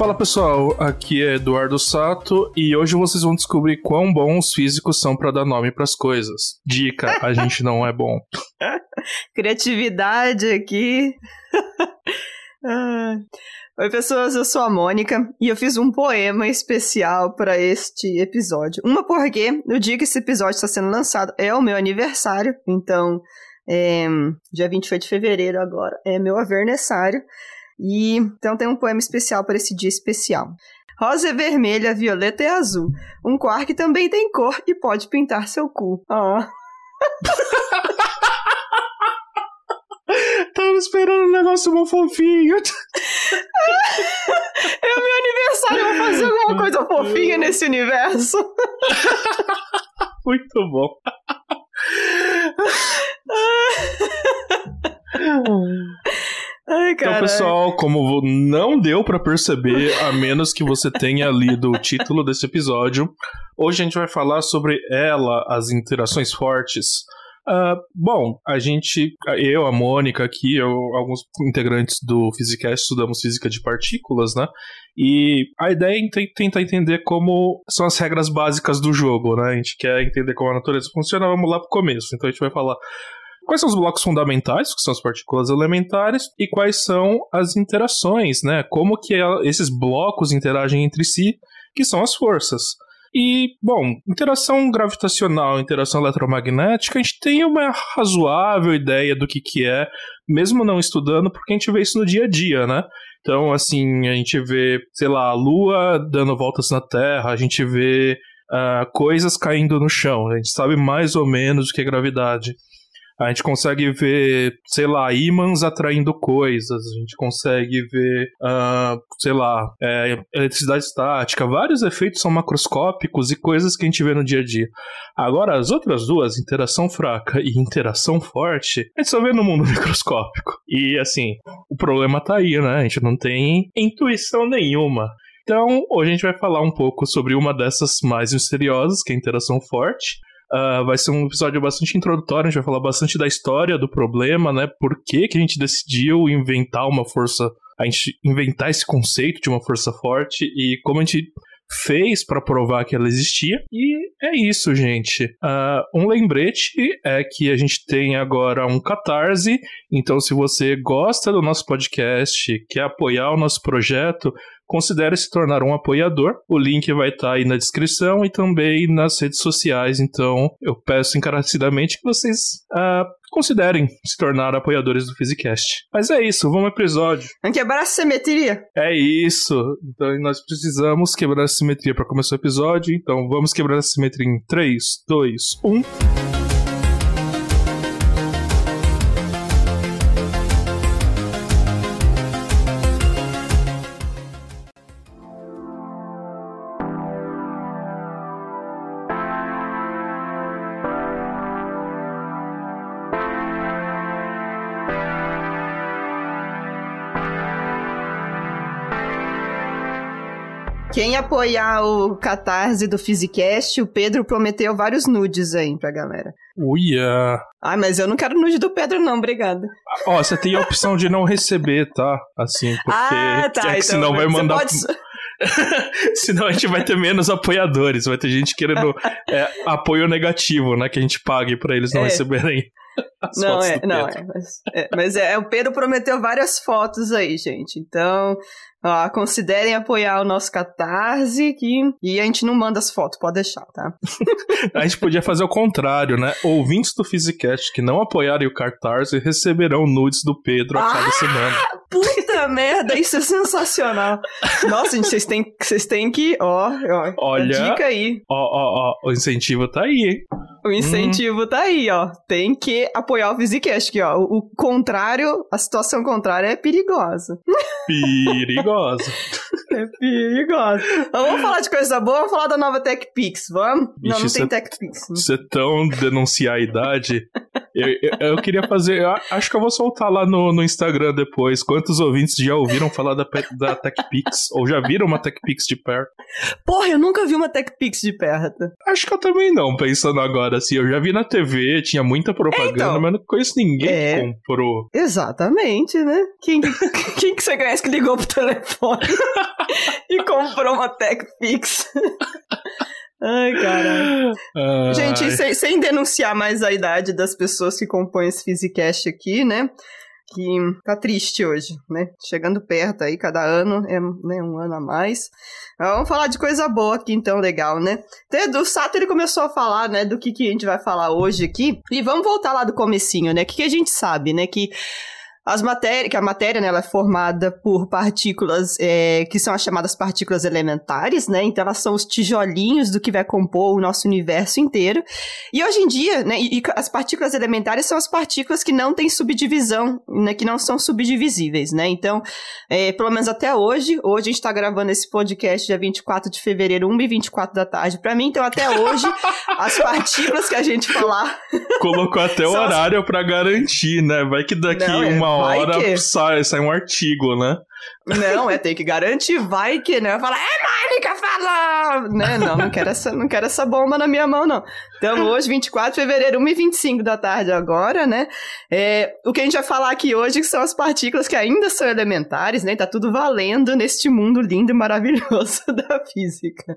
Fala pessoal, aqui é Eduardo Sato e hoje vocês vão descobrir quão bons os físicos são para dar nome para as coisas. Dica: a gente não é bom. Criatividade aqui. Oi, pessoas, eu sou a Mônica e eu fiz um poema especial para este episódio. Uma porque no dia que esse episódio está sendo lançado é o meu aniversário, então, é, dia 28 de fevereiro agora é meu avernessário. E então tem um poema especial para esse dia especial. Rosa é vermelha, violeta é azul. Um quark também tem cor e pode pintar seu cu. Oh. Tava esperando um negócio bom fofinho. é o meu aniversário, vou fazer alguma coisa fofinha nesse universo. Muito bom. Ai, então, pessoal, como não deu para perceber, a menos que você tenha lido o título desse episódio, hoje a gente vai falar sobre ela, as interações fortes. Uh, bom, a gente, eu, a Mônica aqui, eu, alguns integrantes do Physicast estudamos física de partículas, né? E a ideia é tentar entender como são as regras básicas do jogo, né? A gente quer entender como a natureza funciona, vamos lá pro começo. Então a gente vai falar quais são os blocos fundamentais, que são as partículas elementares, e quais são as interações, né? Como que esses blocos interagem entre si, que são as forças. E, bom, interação gravitacional, interação eletromagnética, a gente tem uma razoável ideia do que, que é, mesmo não estudando, porque a gente vê isso no dia a dia, né? Então, assim, a gente vê, sei lá, a Lua dando voltas na Terra, a gente vê uh, coisas caindo no chão, a gente sabe mais ou menos o que é gravidade. A gente consegue ver, sei lá, ímãs atraindo coisas, a gente consegue ver, uh, sei lá, é, eletricidade estática, vários efeitos são macroscópicos e coisas que a gente vê no dia a dia. Agora, as outras duas, interação fraca e interação forte, a gente só vê no mundo microscópico. E assim, o problema tá aí, né? A gente não tem intuição nenhuma. Então, hoje a gente vai falar um pouco sobre uma dessas mais misteriosas, que é a interação forte. Uh, vai ser um episódio bastante introdutório, a gente vai falar bastante da história do problema, né? Por que, que a gente decidiu inventar uma força, a gente inventar esse conceito de uma força forte e como a gente fez para provar que ela existia. E é isso, gente. Uh, um lembrete é que a gente tem agora um Catarse. Então, se você gosta do nosso podcast, quer apoiar o nosso projeto, considere se tornar um apoiador. O link vai estar tá aí na descrição e também nas redes sociais. Então, eu peço encarecidamente que vocês uh, considerem se tornar apoiadores do Physicast. Mas é isso, vamos ao episódio. Vamos quebrar a simetria. É isso. Então, nós precisamos quebrar a simetria para começar o episódio. Então, vamos quebrar a simetria em 3, 2, 1. Apoiar o catarse do Physicast, o Pedro prometeu vários nudes aí pra galera. Uia! Ah, mas eu não quero nude do Pedro, não, obrigada. Ó, você tem a opção de não receber, tá? Assim, porque. Ah, tá. É então, senão vai mandar. Pode... Senão a gente vai ter menos apoiadores, vai ter gente querendo é, apoio negativo, né? Que a gente pague para eles não é. receberem. As não, é, não, é mas, é. mas é, o Pedro prometeu várias fotos aí, gente. Então, Ó, considerem apoiar o nosso Catarse que... e a gente não manda as fotos, pode deixar, tá? a gente podia fazer o contrário, né? Ouvintes do Physicast que não apoiarem o Catarse receberão nudes do Pedro a cada ah, semana. Puta merda, isso é sensacional. Nossa, gente, vocês têm, vocês têm que, ó, ó, Olha, dica aí. Ó, ó, ó, o incentivo tá aí, hein? O incentivo hum. tá aí, ó. Tem que apoiar o Physicast aqui, ó. O, o contrário, a situação contrária é perigosa. Perigosa. é perigosa. Vamos falar de coisa boa, vamos falar da nova TechPix, vamos? Ixi, não, não tem TechPix. Você tão denunciar a idade Eu, eu, eu, queria fazer. Eu acho que eu vou soltar lá no, no Instagram depois. Quantos ouvintes já ouviram falar da, da TechPix? ou já viram uma TechPix de perto? Porra, eu nunca vi uma TechPix de perto. Acho que eu também não, pensando agora assim. Eu já vi na TV, tinha muita propaganda, então, mas não conheço ninguém é, que comprou. Exatamente, né? Quem, quem que você conhece que ligou pro telefone e comprou uma TechPix? Ai, cara. Gente, sem, sem, denunciar mais a idade das pessoas que compõem esse Physicast aqui, né? Que tá triste hoje, né? Chegando perto aí, cada ano é né, um ano a mais. Vamos falar de coisa boa aqui, então, legal, né? Então, o Sato, ele começou a falar, né, do que, que a gente vai falar hoje aqui. E vamos voltar lá do comecinho, né? O que, que a gente sabe, né? Que as matérias, que a matéria né, ela é formada por partículas é, que são as chamadas partículas elementares, né? Então elas são os tijolinhos do que vai compor o nosso universo inteiro. E hoje em dia, né, e, e as partículas elementares são as partículas que não têm subdivisão, né, que não são subdivisíveis, né? Então, é, pelo menos até hoje, hoje a gente está gravando esse podcast dia 24 de fevereiro, 1 e 24 da tarde para mim, então até hoje as partículas que a gente falar colocou até o horário as... para garantir, né? Vai que daqui não, é... uma hora sai, sai um artigo, né? Não, é tem que garantir, vai que, né? Falar, é Mônica fala! Né? Não, não quero, essa, não quero essa bomba na minha mão, não. Então, hoje, 24 de fevereiro, 1h25 da tarde agora, né? É, o que a gente vai falar aqui hoje são as partículas que ainda são elementares, né? Tá tudo valendo neste mundo lindo e maravilhoso da física.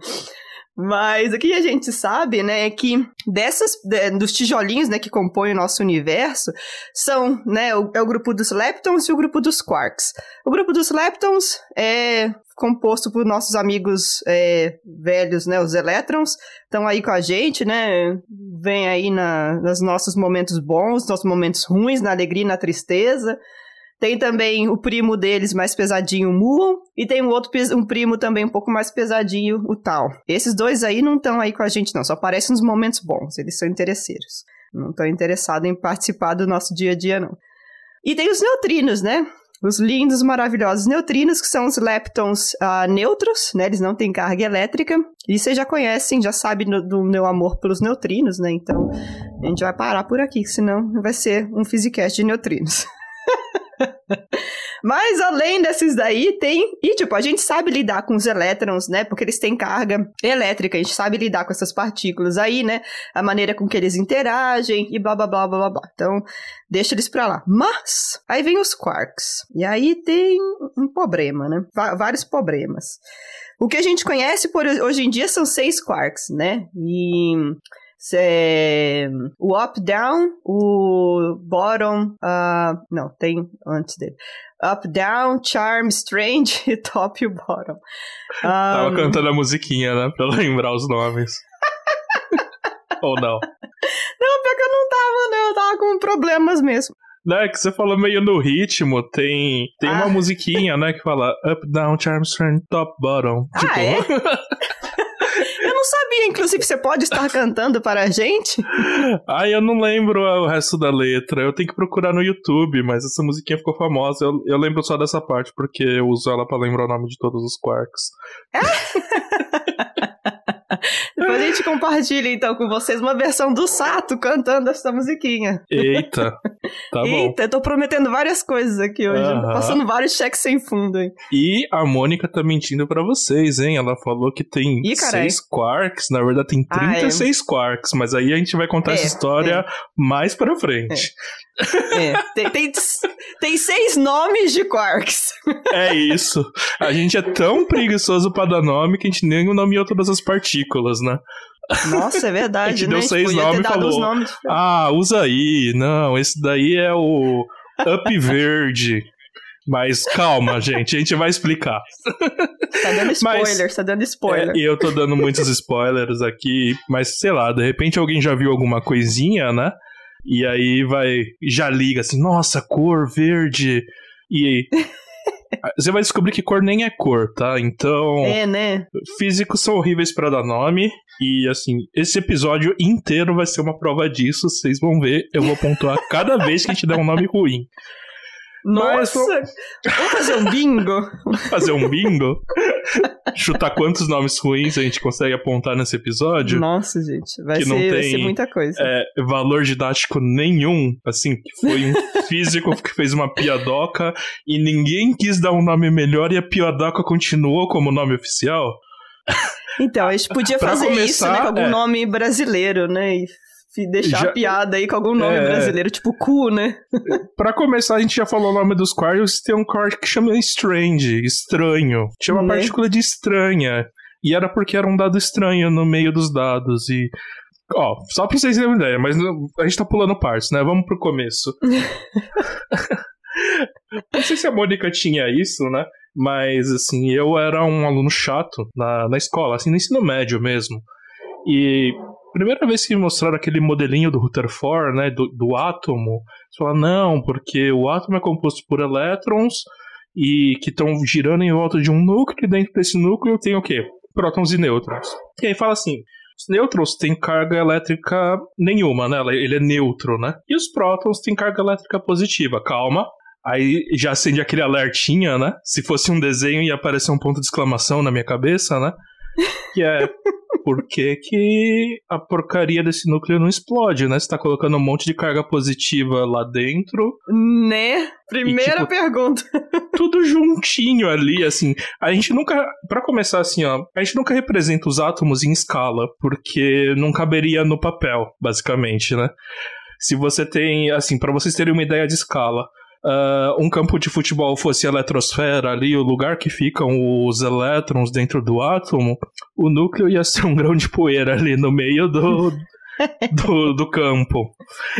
Mas o que a gente sabe, né, é que dessas, de, dos tijolinhos, né, que compõem o nosso universo, são, né, o, é o grupo dos leptons e o grupo dos quarks. O grupo dos leptons é composto por nossos amigos é, velhos, né, os elétrons, estão aí com a gente, né, vem aí na, nos nossos momentos bons, nossos momentos ruins, na alegria e na tristeza, tem também o primo deles mais pesadinho, o Muon, e tem um outro um primo também um pouco mais pesadinho, o Tal. Esses dois aí não estão aí com a gente não, só aparecem nos momentos bons, eles são interesseiros. Não estão interessados em participar do nosso dia a dia não. E tem os neutrinos, né? Os lindos, maravilhosos neutrinos, que são os leptons uh, neutros, né? Eles não têm carga elétrica. E vocês já conhecem, já sabem do, do, meu amor pelos neutrinos, né? Então, a gente vai parar por aqui, senão vai ser um Physicast de neutrinos. Mas além desses daí, tem. E, tipo, a gente sabe lidar com os elétrons, né? Porque eles têm carga elétrica, a gente sabe lidar com essas partículas aí, né? A maneira com que eles interagem e blá blá blá blá blá. Então, deixa eles pra lá. Mas, aí vem os quarks. E aí tem um problema, né? V vários problemas. O que a gente conhece por hoje em dia são seis quarks, né? E é, o up-down, o bottom, uh, não, tem antes dele. Up-down, charm, strange e top e bottom. Um, Tava cantando a musiquinha, né? Pra lembrar os nomes. Ou não? Não, pior que eu não tava, né? Eu tava com problemas mesmo. Não, é que você falou meio no ritmo, tem, tem ah. uma musiquinha, né, que fala up, down, charm, strange, top, bottom. Ah, tipo... é? não sabia, inclusive, você pode estar cantando para a gente? Ai, eu não lembro o resto da letra. Eu tenho que procurar no YouTube, mas essa musiquinha ficou famosa. Eu, eu lembro só dessa parte, porque eu uso ela para lembrar o nome de todos os quarks. Depois a gente compartilha então com vocês uma versão do Sato cantando essa musiquinha. Eita, tá bom. Eita, eu tô prometendo várias coisas aqui hoje, uh -huh. passando vários cheques sem fundo, hein. E a Mônica tá mentindo para vocês, hein? Ela falou que tem Ih, seis quarks, na verdade tem 36 ah, é. quarks, mas aí a gente vai contar é, essa história é. mais pra frente. É, tem, tem, tem, seis nomes de quarks. É isso. A gente é tão preguiçoso pra dar nome que a gente nem nomeou todas as partículas, né? Nossa, é verdade, a gente né? deu seis nomes e falou, nomes ah, usa aí. Não, esse daí é o Up Verde. Mas calma, gente, a gente vai explicar. Tá dando spoiler, mas, tá dando spoiler. É, eu tô dando muitos spoilers aqui, mas sei lá, de repente alguém já viu alguma coisinha, né? E aí vai, já liga assim, nossa, cor verde. E você vai descobrir que cor nem é cor, tá? Então. É, né? Físicos são horríveis para dar nome. E assim, esse episódio inteiro vai ser uma prova disso. Vocês vão ver. Eu vou pontuar cada vez que a gente der um nome ruim. Nossa! Mas, vamos... fazer um bingo? fazer um bingo? chutar quantos nomes ruins a gente consegue apontar nesse episódio. Nossa, gente, vai, ser, não vai tem, ser muita coisa. É, valor didático nenhum, assim, que foi um físico que fez uma piadoca e ninguém quis dar um nome melhor e a piadoca continuou como nome oficial. Então, a gente podia fazer isso, né, começar, com algum é. nome brasileiro, né? E deixar Já- a piada aí com algum nome É. brasileiro, tipo cu, né? Pra começar, a gente já falou o nome dos quartos, tem um quarto que chama Strange, estranho. Tinha uma Né? partícula de estranha. E era porque era um dado estranho no meio dos dados. E. Ó, só pra vocês terem uma ideia, mas a gente tá pulando partes, né? Vamos pro começo. não sei se a Mônica tinha isso, né? Mas, assim, eu era um aluno chato na, na escola, assim, no ensino médio mesmo. E primeira vez que mostraram aquele modelinho do Rutherford, né, do, do átomo, você fala, não, porque o átomo é composto por elétrons e que estão girando em volta de um núcleo, e dentro desse núcleo tem o quê? Prótons e nêutrons. E aí fala assim, os nêutrons têm carga elétrica nenhuma, né? Ele é neutro, né? E os prótons têm carga elétrica positiva. Calma. Aí já acende aquele alertinha, né? Se fosse um desenho ia aparecer um ponto de exclamação na minha cabeça, né? Que é por que, que a porcaria desse núcleo não explode, né? Você tá colocando um monte de carga positiva lá dentro, Né? Primeira tipo, pergunta. tudo juntinho ali, assim. A gente nunca, Pra começar assim, ó, a gente nunca representa os átomos em escala, porque não caberia no papel, basicamente, né? Se você tem, assim, pra vocês terem uma ideia de escala, ah, um campo de futebol fosse a eletrosfera ali, o lugar que ficam os elétrons dentro do átomo, o núcleo ia ser um grão de poeira ali no meio do, do, do campo.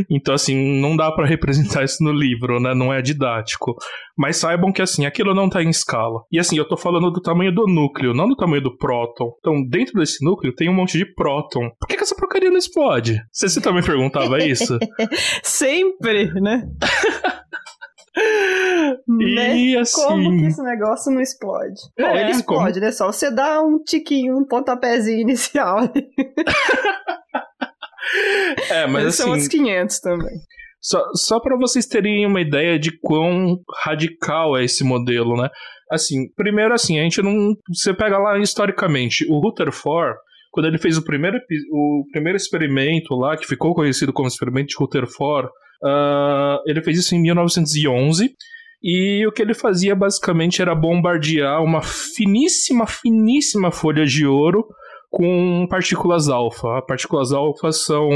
Então, assim, não dá pra representar isso no livro, né? Não é didático. Mas saibam que, assim, aquilo não tá em escala. E, assim, eu tô falando do tamanho do núcleo, não do tamanho do próton. Então, dentro desse núcleo tem um monte de próton. Por que, que essa porcaria não explode? Você, você também perguntava isso? Sempre, né? Né? E, assim... Como que esse negócio não explode? Bom, É, ele explode, né? Só você dá um tiquinho, um pontapézinho inicial. É, mas assim... são os 500 também. Só, só para vocês terem uma ideia de quão radical é esse modelo, né? Assim, primeiro assim, a gente não. Você pega lá historicamente, o Rutherford, quando ele fez o primeiro, o primeiro experimento lá, que ficou conhecido como experimento de Rutherford, ah, ele fez isso em 1911. E o que ele fazia basicamente era bombardear uma finíssima, finíssima folha de ouro com partículas alfa. Partículas alfa são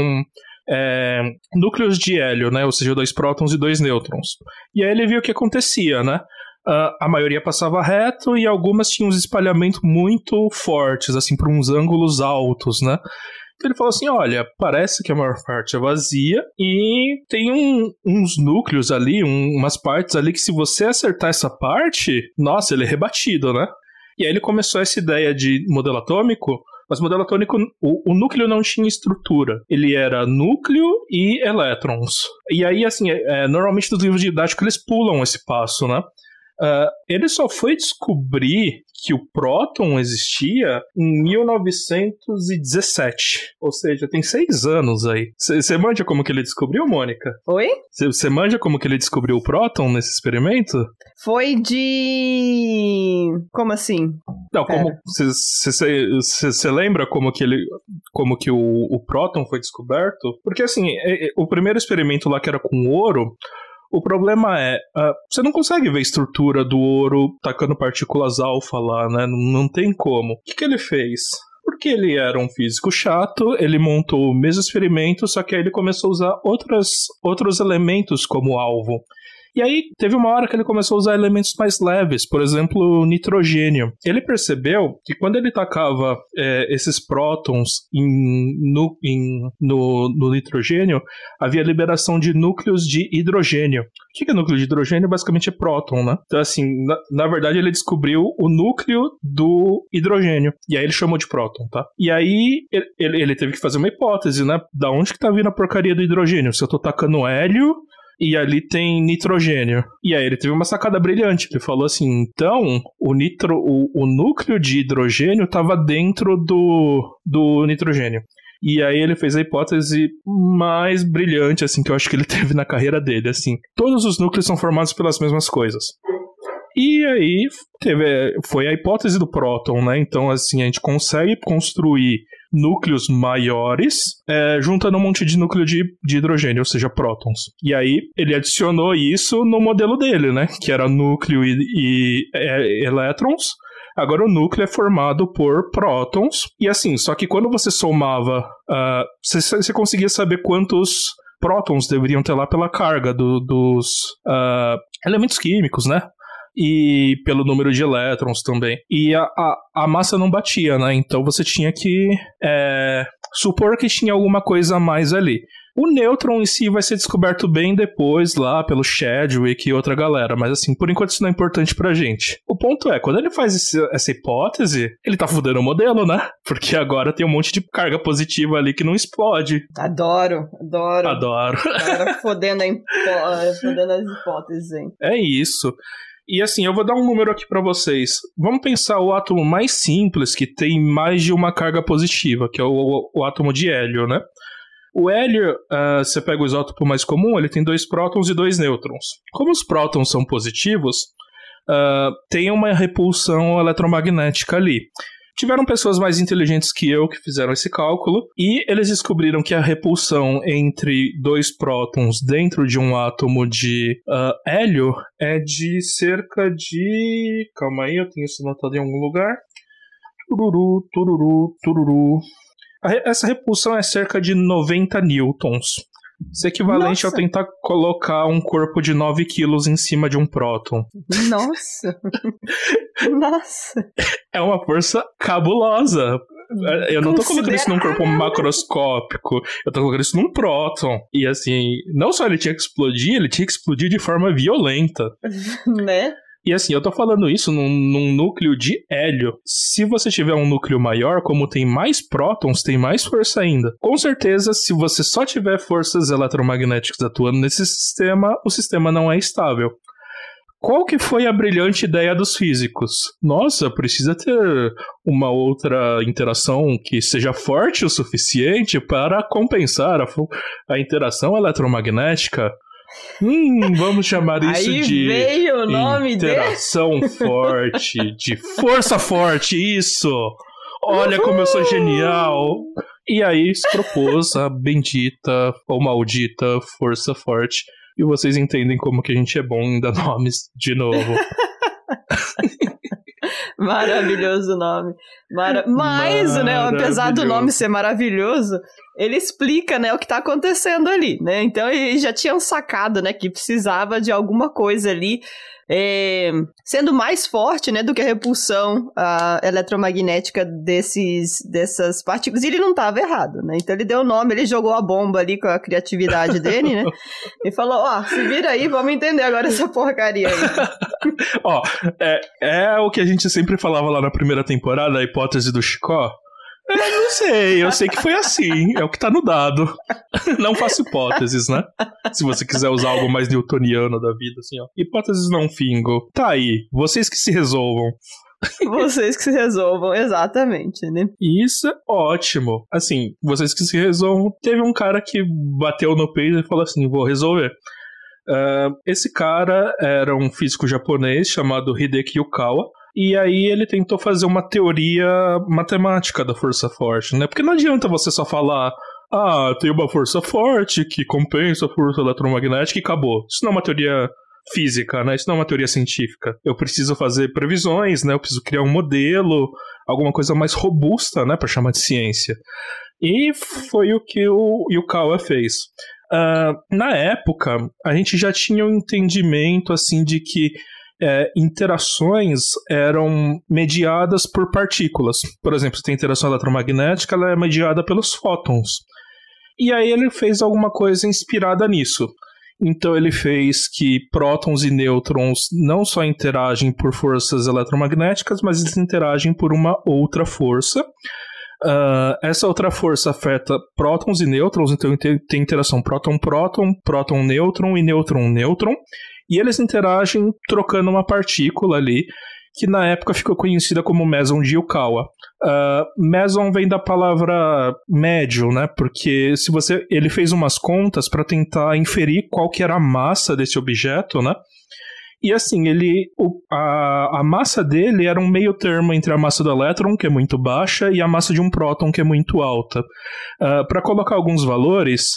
é, núcleos de hélio, né? Ou seja, dois prótons e dois nêutrons. E aí ele viu o que acontecia, né? Ah, a maioria passava reto e algumas tinham uns espalhamentos muito fortes, assim, para uns ângulos altos, né? Então ele falou assim: olha, parece que a maior parte é vazia e tem um- uns núcleos ali, um- umas partes ali que se você acertar essa parte, nossa, ele é rebatido, né? E aí ele começou essa ideia de modelo atômico, mas modelo atômico, o, o núcleo não tinha estrutura. Ele era núcleo e elétrons. E aí, assim, é, é, normalmente nos livros didáticos eles pulam esse passo, né? Ah, ele só foi descobrir que o próton existia em 1917. Ou seja, tem seis anos aí. Você manja como que ele descobriu, Mônica? Oi? Você manja como que ele descobriu o próton nesse experimento? Foi de. Como assim? Não, Pera. como você lembra como que ele, como que o, o próton foi descoberto? Porque assim, é- é- o primeiro experimento lá que era com ouro, o problema é, ah, você não consegue ver a estrutura do ouro tacando partículas alfa lá, né? Não, não tem como. O que, que ele fez? Porque ele era um físico chato, ele montou o mesmo experimento, só que aí ele começou a usar outras, outros elementos como alvo. E aí, teve uma hora que ele começou a usar elementos mais leves, por exemplo, nitrogênio. Ele percebeu que quando ele tacava é, esses prótons em- no, em- no- no nitrogênio, havia liberação de núcleos de hidrogênio. O que é núcleo de hidrogênio? Basicamente é próton, né? Então, assim, na, na verdade, ele descobriu o núcleo do hidrogênio. E aí ele chamou de próton, tá? E aí ele, ele- ele teve que fazer uma hipótese, né? Da onde que tá vindo a porcaria do hidrogênio? Se eu tô tacando hélio e ali tem nitrogênio. E aí ele teve uma sacada brilhante. Ele falou assim: então o, nitro, o, o núcleo de hidrogênio estava dentro do, do nitrogênio. E aí ele fez a hipótese mais brilhante, assim, que eu acho que ele teve na carreira dele, assim. Todos os núcleos são formados pelas mesmas coisas. E aí teve, foi a hipótese do próton, né? Então, assim, a gente consegue construir núcleos maiores, é, juntando um monte de núcleo de, de hidrogênio, ou seja, prótons. E aí ele adicionou isso no modelo dele, né? Que era núcleo e, e é, elétrons. Agora o núcleo é formado por prótons. E assim, só que quando você somava, uh, você, você conseguia saber quantos prótons deveriam ter lá pela carga do, dos uh, elementos químicos, né? E pelo número de elétrons também. E a, a, a massa não batia, né? Então você tinha que é, supor que tinha alguma coisa a mais ali. O nêutron em si vai ser descoberto bem depois lá pelo Chadwick e outra galera, mas assim, por enquanto isso não é importante pra gente. O ponto é, quando ele faz esse, essa hipótese, ele tá fudendo o modelo, né? Porque agora tem um monte de carga positiva ali que não explode. Adoro, adoro. Adoro. Fodendo, fodendo as hipóteses, hein? É isso. E assim, eu vou dar um número aqui para vocês. Vamos pensar o átomo mais simples, que tem mais de uma carga positiva, que é o, o átomo de hélio, né? O hélio, uh, você pega o isótopo mais comum, ele tem dois prótons e dois nêutrons. Como os prótons são positivos, uh, tem uma repulsão eletromagnética ali. Tiveram pessoas mais inteligentes que eu que fizeram esse cálculo e eles descobriram que a repulsão entre dois prótons dentro de um átomo de uh, hélio é de cerca de. Calma aí, eu tenho isso anotado em algum lugar. Tururu, tururu, tururu. Essa repulsão é cerca de 90 newtons. Isso é equivalente Nossa. ao tentar colocar um corpo de 9 quilos em cima de um próton. Nossa! Nossa! É uma força cabulosa. Eu não tô colocando isso num corpo macroscópico, eu tô colocando isso num próton. E assim, não só ele tinha que explodir, ele tinha que explodir de forma violenta. né? E assim, eu tô falando isso num, num, núcleo de hélio. Se você tiver um núcleo maior, como tem mais prótons, tem mais força ainda. Com certeza, se você só tiver forças eletromagnéticas atuando nesse sistema, o sistema não é estável. Qual que foi a brilhante ideia dos físicos? Nossa, precisa ter uma outra interação que seja forte o suficiente para compensar a, a interação eletromagnética. Hum, vamos chamar isso Aí de veio o nome interação dele. forte, de força forte, isso. Olha Uhul. como eu sou genial. E aí se propôs a bendita ou maldita força forte. E vocês entendem como que a gente é bom em dar nomes de novo. Maravilhoso nome. Mara... Mas, né, apesar do nome ser maravilhoso, ele explica, né, o que tá acontecendo ali, né? Então eles já tinham sacado, né, que precisava de alguma coisa ali é, sendo mais forte, né, do que a repulsão a, eletromagnética desses, dessas partículas. E ele não estava errado, né? Então ele deu o nome, ele jogou a bomba ali com a criatividade dele, né? E falou, ó, oh, se vira aí, vamos entender agora essa porcaria aí. ó, é, é o que a gente sempre falava lá na primeira temporada, a hipótese do Chicó. Eu não sei, eu sei que foi assim, é o que tá no dado. Não faço hipóteses, né? Se você quiser usar algo mais newtoniano da vida, assim, ó. Hipóteses não fingo. Tá aí, vocês que se resolvam. Vocês que se resolvam, exatamente, né? Isso é ótimo. Assim, vocês que se resolvam. Teve um cara que bateu no peito e falou assim: vou resolver. Uh, esse cara era um físico japonês chamado Hideki Yukawa. E aí ele tentou fazer uma teoria matemática da força forte, né? Porque não adianta você só falar, ah, tem uma força forte que compensa a força eletromagnética e acabou. Isso não é uma teoria física, né? Isso não é uma teoria científica. Eu preciso fazer previsões, né? Eu preciso criar um modelo, alguma coisa mais robusta, né, para chamar de ciência. E foi o que o Yukawa fez. Uh, na época, a gente já tinha um entendimento assim de que é, interações eram mediadas por partículas. Por exemplo, se tem interação eletromagnética, ela é mediada pelos fótons. E aí ele fez alguma coisa inspirada nisso. Então ele fez que prótons e nêutrons não só interagem por forças eletromagnéticas, mas eles interagem por uma outra força. Uh, essa outra força afeta prótons e nêutrons, então tem interação próton-próton, próton-nêutron e nêutron-nêutron. E eles interagem trocando uma partícula ali, que na época ficou conhecida como meson de Yukawa. Uh, meson vem da palavra médio, né? Porque se você, ele fez umas contas para tentar inferir qual que era a massa desse objeto, né? E assim, ele. O, a, a massa dele era um meio termo entre a massa do elétron, que é muito baixa, e a massa de um próton, que é muito alta. Uh, Para colocar alguns valores.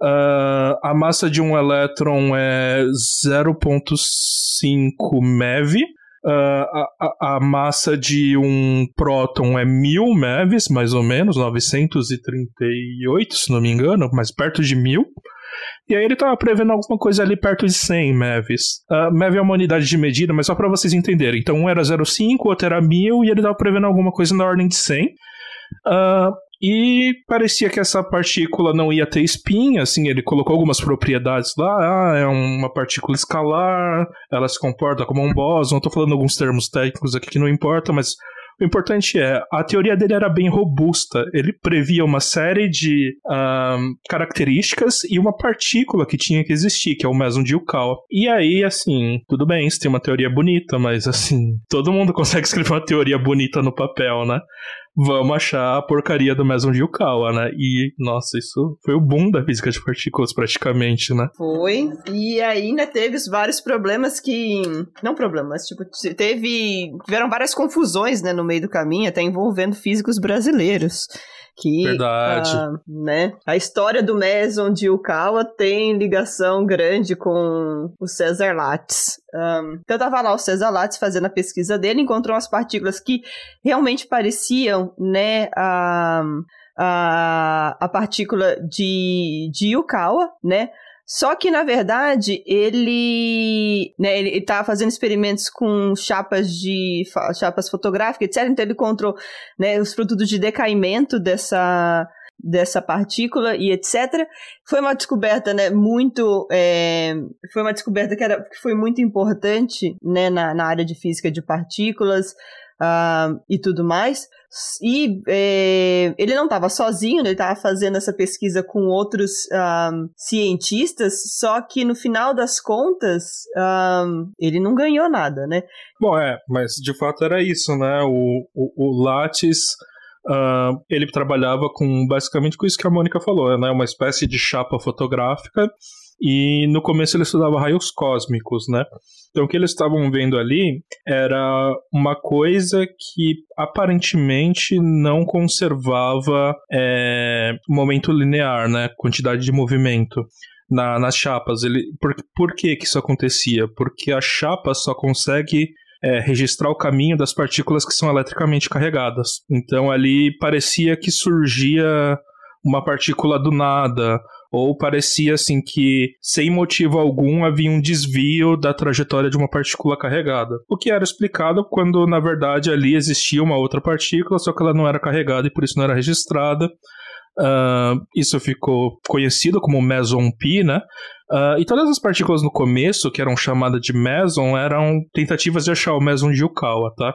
Uh, a massa de um elétron é 0,5 MeV, Uh, a, a, massa de um próton é 1000 MeVs, mais ou menos, 938, se não me engano, mas perto de 1000. E aí ele estava prevendo alguma coisa ali perto de 100 MeVs. Uh, MeV é uma unidade de medida, mas só para vocês entenderem. Então um era 0,5, o outro era 1000 e ele estava prevendo alguma coisa na ordem de 100. Uh, ah, e parecia que essa partícula não ia ter spin, assim, ele colocou algumas propriedades lá, ah, é uma partícula escalar, ela se comporta como um bóson, estou falando alguns termos técnicos aqui que não importa, mas o importante é, a teoria dele era bem robusta. Ele previa uma série de um, características e uma partícula que tinha que existir, que é o meson de Yukawa. E aí, assim, tudo bem, você tem uma teoria bonita, mas assim, todo mundo consegue escrever uma teoria bonita no papel, né? Vamos achar a porcaria do Meson de Yukawa, né? E, nossa, isso foi o boom da física de partículas, praticamente, né? Foi. E ainda teve vários problemas que. Não problemas, tipo, teve. Tiveram várias confusões, né, no meio do caminho, até envolvendo físicos brasileiros que Verdade. A, né, a história do Meson de Ukawa tem ligação grande com o César Lattes. Um, então tava lá o César Lattes fazendo a pesquisa dele, encontrou umas partículas que realmente pareciam, né, a, a, a partícula de, de Yukawa, né, só que, na verdade, ele, né, ele estava fazendo experimentos com chapas de chapas fotográficas, etc. Então ele encontrou né, os produtos de decaimento dessa, dessa partícula e etc. Foi uma descoberta, né, muito, é, foi uma descoberta que, era, que foi muito importante, né, na, na área de física de partículas uh, e tudo mais. E é, ele não estava sozinho, né? ele estava fazendo essa pesquisa com outros um, cientistas, só que no final das contas um, ele não ganhou nada, né? Bom, é, mas de fato era isso, né? O, o, o Lattes. Uh, ele trabalhava com basicamente com isso que a Mônica falou, né? Uma espécie de chapa fotográfica e no começo ele estudava raios cósmicos, né? Então o que eles estavam vendo ali era uma coisa que aparentemente não conservava é, momento linear, né? Quantidade de movimento. Na, nas chapas. Ele, por, por que, que isso acontecia? Porque a chapa só consegue é, registrar o caminho das partículas que são eletricamente carregadas. Então ali parecia que surgia uma partícula do nada, ou parecia assim que, sem motivo algum, havia um desvio da trajetória de uma partícula carregada. O que era explicado quando, na verdade, ali existia uma outra partícula, só que ela não era carregada e por isso não era registrada. Uh, isso ficou conhecido como meson pi, né? Uh, e todas as partículas no começo, que eram chamadas de meson, eram tentativas de achar o meson de Yukawa, tá?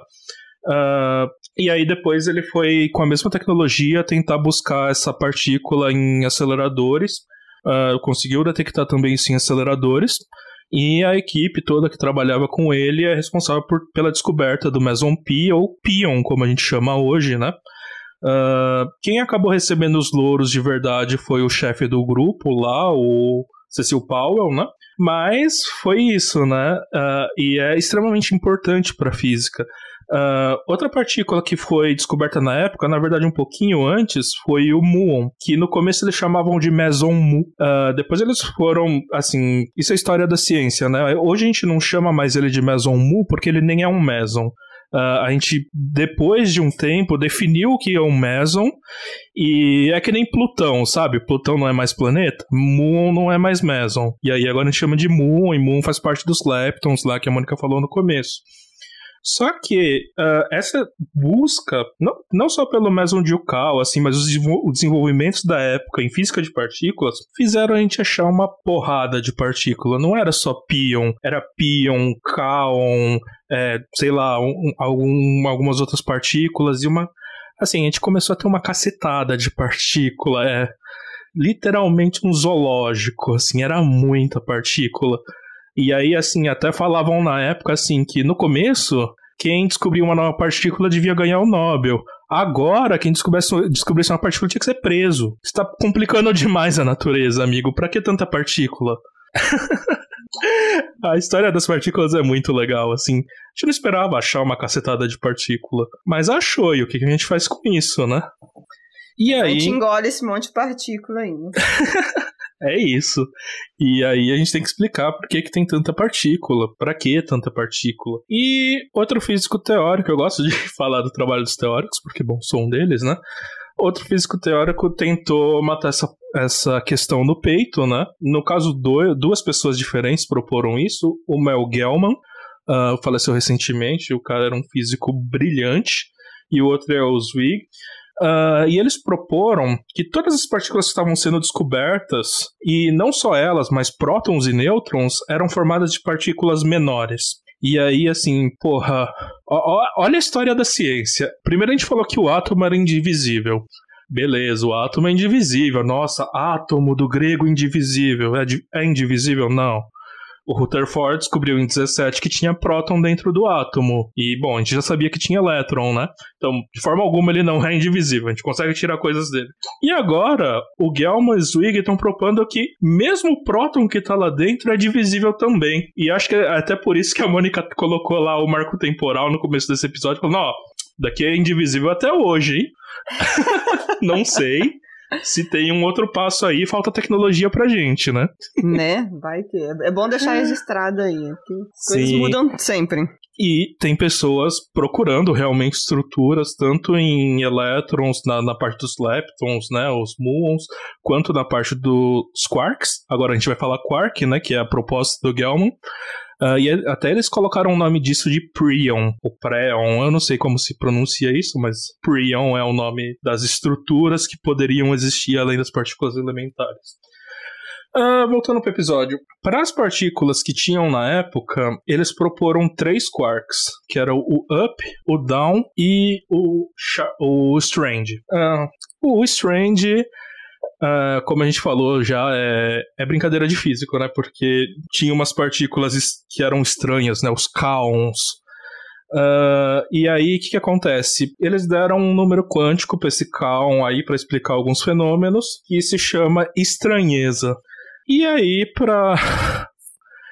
Uh, e aí depois ele foi, com a mesma tecnologia, tentar buscar essa partícula em aceleradores. Uh, conseguiu detectar também em aceleradores. E a equipe toda que trabalhava com ele é responsável por, pela descoberta do Meson Pi, ou Pion, como a gente chama hoje, né? Uh, quem acabou recebendo os louros de verdade foi o chefe do grupo lá, o Cecil Powell, né? Mas foi isso, né? Uh, e é extremamente importante para a física. Uh, outra partícula que foi descoberta na época, na verdade um pouquinho antes, foi o muon, que no começo eles chamavam de meson mu. Uh, depois eles foram, assim, isso é história da ciência, né? Hoje a gente não chama mais ele de meson mu porque ele nem é um meson. Uh, a gente, depois de um tempo, definiu o que é um meson e é que nem Plutão, sabe? Plutão não é mais planeta, Muon não é mais meson. E aí agora a gente chama de Muon e Muon faz parte dos leptons lá que a Mônica falou no começo. Só que uh, essa busca, não, não só pelo meson Yukawa, assim, mas os, os desenvolvimentos da época em física de partículas fizeram a gente achar uma porrada de partícula. Não era só pion, era pion, kaon, é, sei lá, um, algum, algumas outras partículas e uma. Assim, a gente começou a ter uma cacetada de partícula, é literalmente um zoológico, assim, era muita partícula. E aí, assim, até falavam na época, assim, que no começo, quem descobriu uma nova partícula devia ganhar o Nobel. Agora, quem descobrisse, descobrisse uma partícula tinha que ser preso. Você tá complicando demais a natureza, amigo. Pra que tanta partícula? A história das partículas é muito legal, assim. A gente não esperava achar uma cacetada de partícula, mas achou, e o que a gente faz com isso, né? E aí... A gente engole esse monte de partícula aí. É isso. E aí a gente tem que explicar por que, que tem tanta partícula, para que tanta partícula. E outro físico teórico, eu gosto de falar do trabalho dos teóricos, porque, bom, sou um deles, né? Outro físico teórico tentou matar essa, essa questão no peito, né? No caso, duas pessoas diferentes proporam isso. O Mel Gelman uh, faleceu recentemente, o cara era um físico brilhante, e o outro é o Zwig. Uh, e eles proporam que todas as partículas que estavam sendo descobertas, e não só elas, mas prótons e nêutrons, eram formadas de partículas menores. E aí, assim, porra, ó, ó, olha a história da ciência. Primeiro a gente falou que o átomo era indivisível. Beleza, o átomo é indivisível. Nossa, átomo do grego indivisível. É, é indivisível? Não. O Rutherford descobriu em 17 que tinha próton dentro do átomo. E, bom, a gente já sabia que tinha elétron, né? Então, de forma alguma, ele não é indivisível. A gente consegue tirar coisas dele. E agora, o Gelman e Zwig estão propondo que mesmo o próton que tá lá dentro é divisível também. E acho que é até por isso que a Mônica colocou lá o marco temporal no começo desse episódio, falando, ó, daqui é indivisível até hoje, hein? não sei se tem um outro passo aí, falta tecnologia pra gente, né? Né? Vai ter. É bom deixar registrado aí, porque coisas Sim. mudam sempre. E tem pessoas procurando realmente estruturas, tanto em elétrons, na, na parte dos leptons, né, os muons, quanto na parte dos quarks. Agora a gente vai falar quark, né, que é a proposta do Gelman. Uh, e até eles colocaram o nome disso de Prion, ou Preon, eu não sei como se pronuncia isso, mas Prion é o nome das estruturas que poderiam existir além das partículas elementares. Uh, voltando para o episódio. Para as partículas que tinham na época, eles proporam três quarks, que eram o up, o down e o, o strange. Uh, o strange Uh, como a gente falou já, é, é, brincadeira de físico, né? Porque tinha umas partículas que eram estranhas, né? Os kaons. Uh, e aí, o que, que, acontece? Eles deram um número quântico para esse kaon aí para explicar alguns fenômenos que se chama estranheza. E aí, para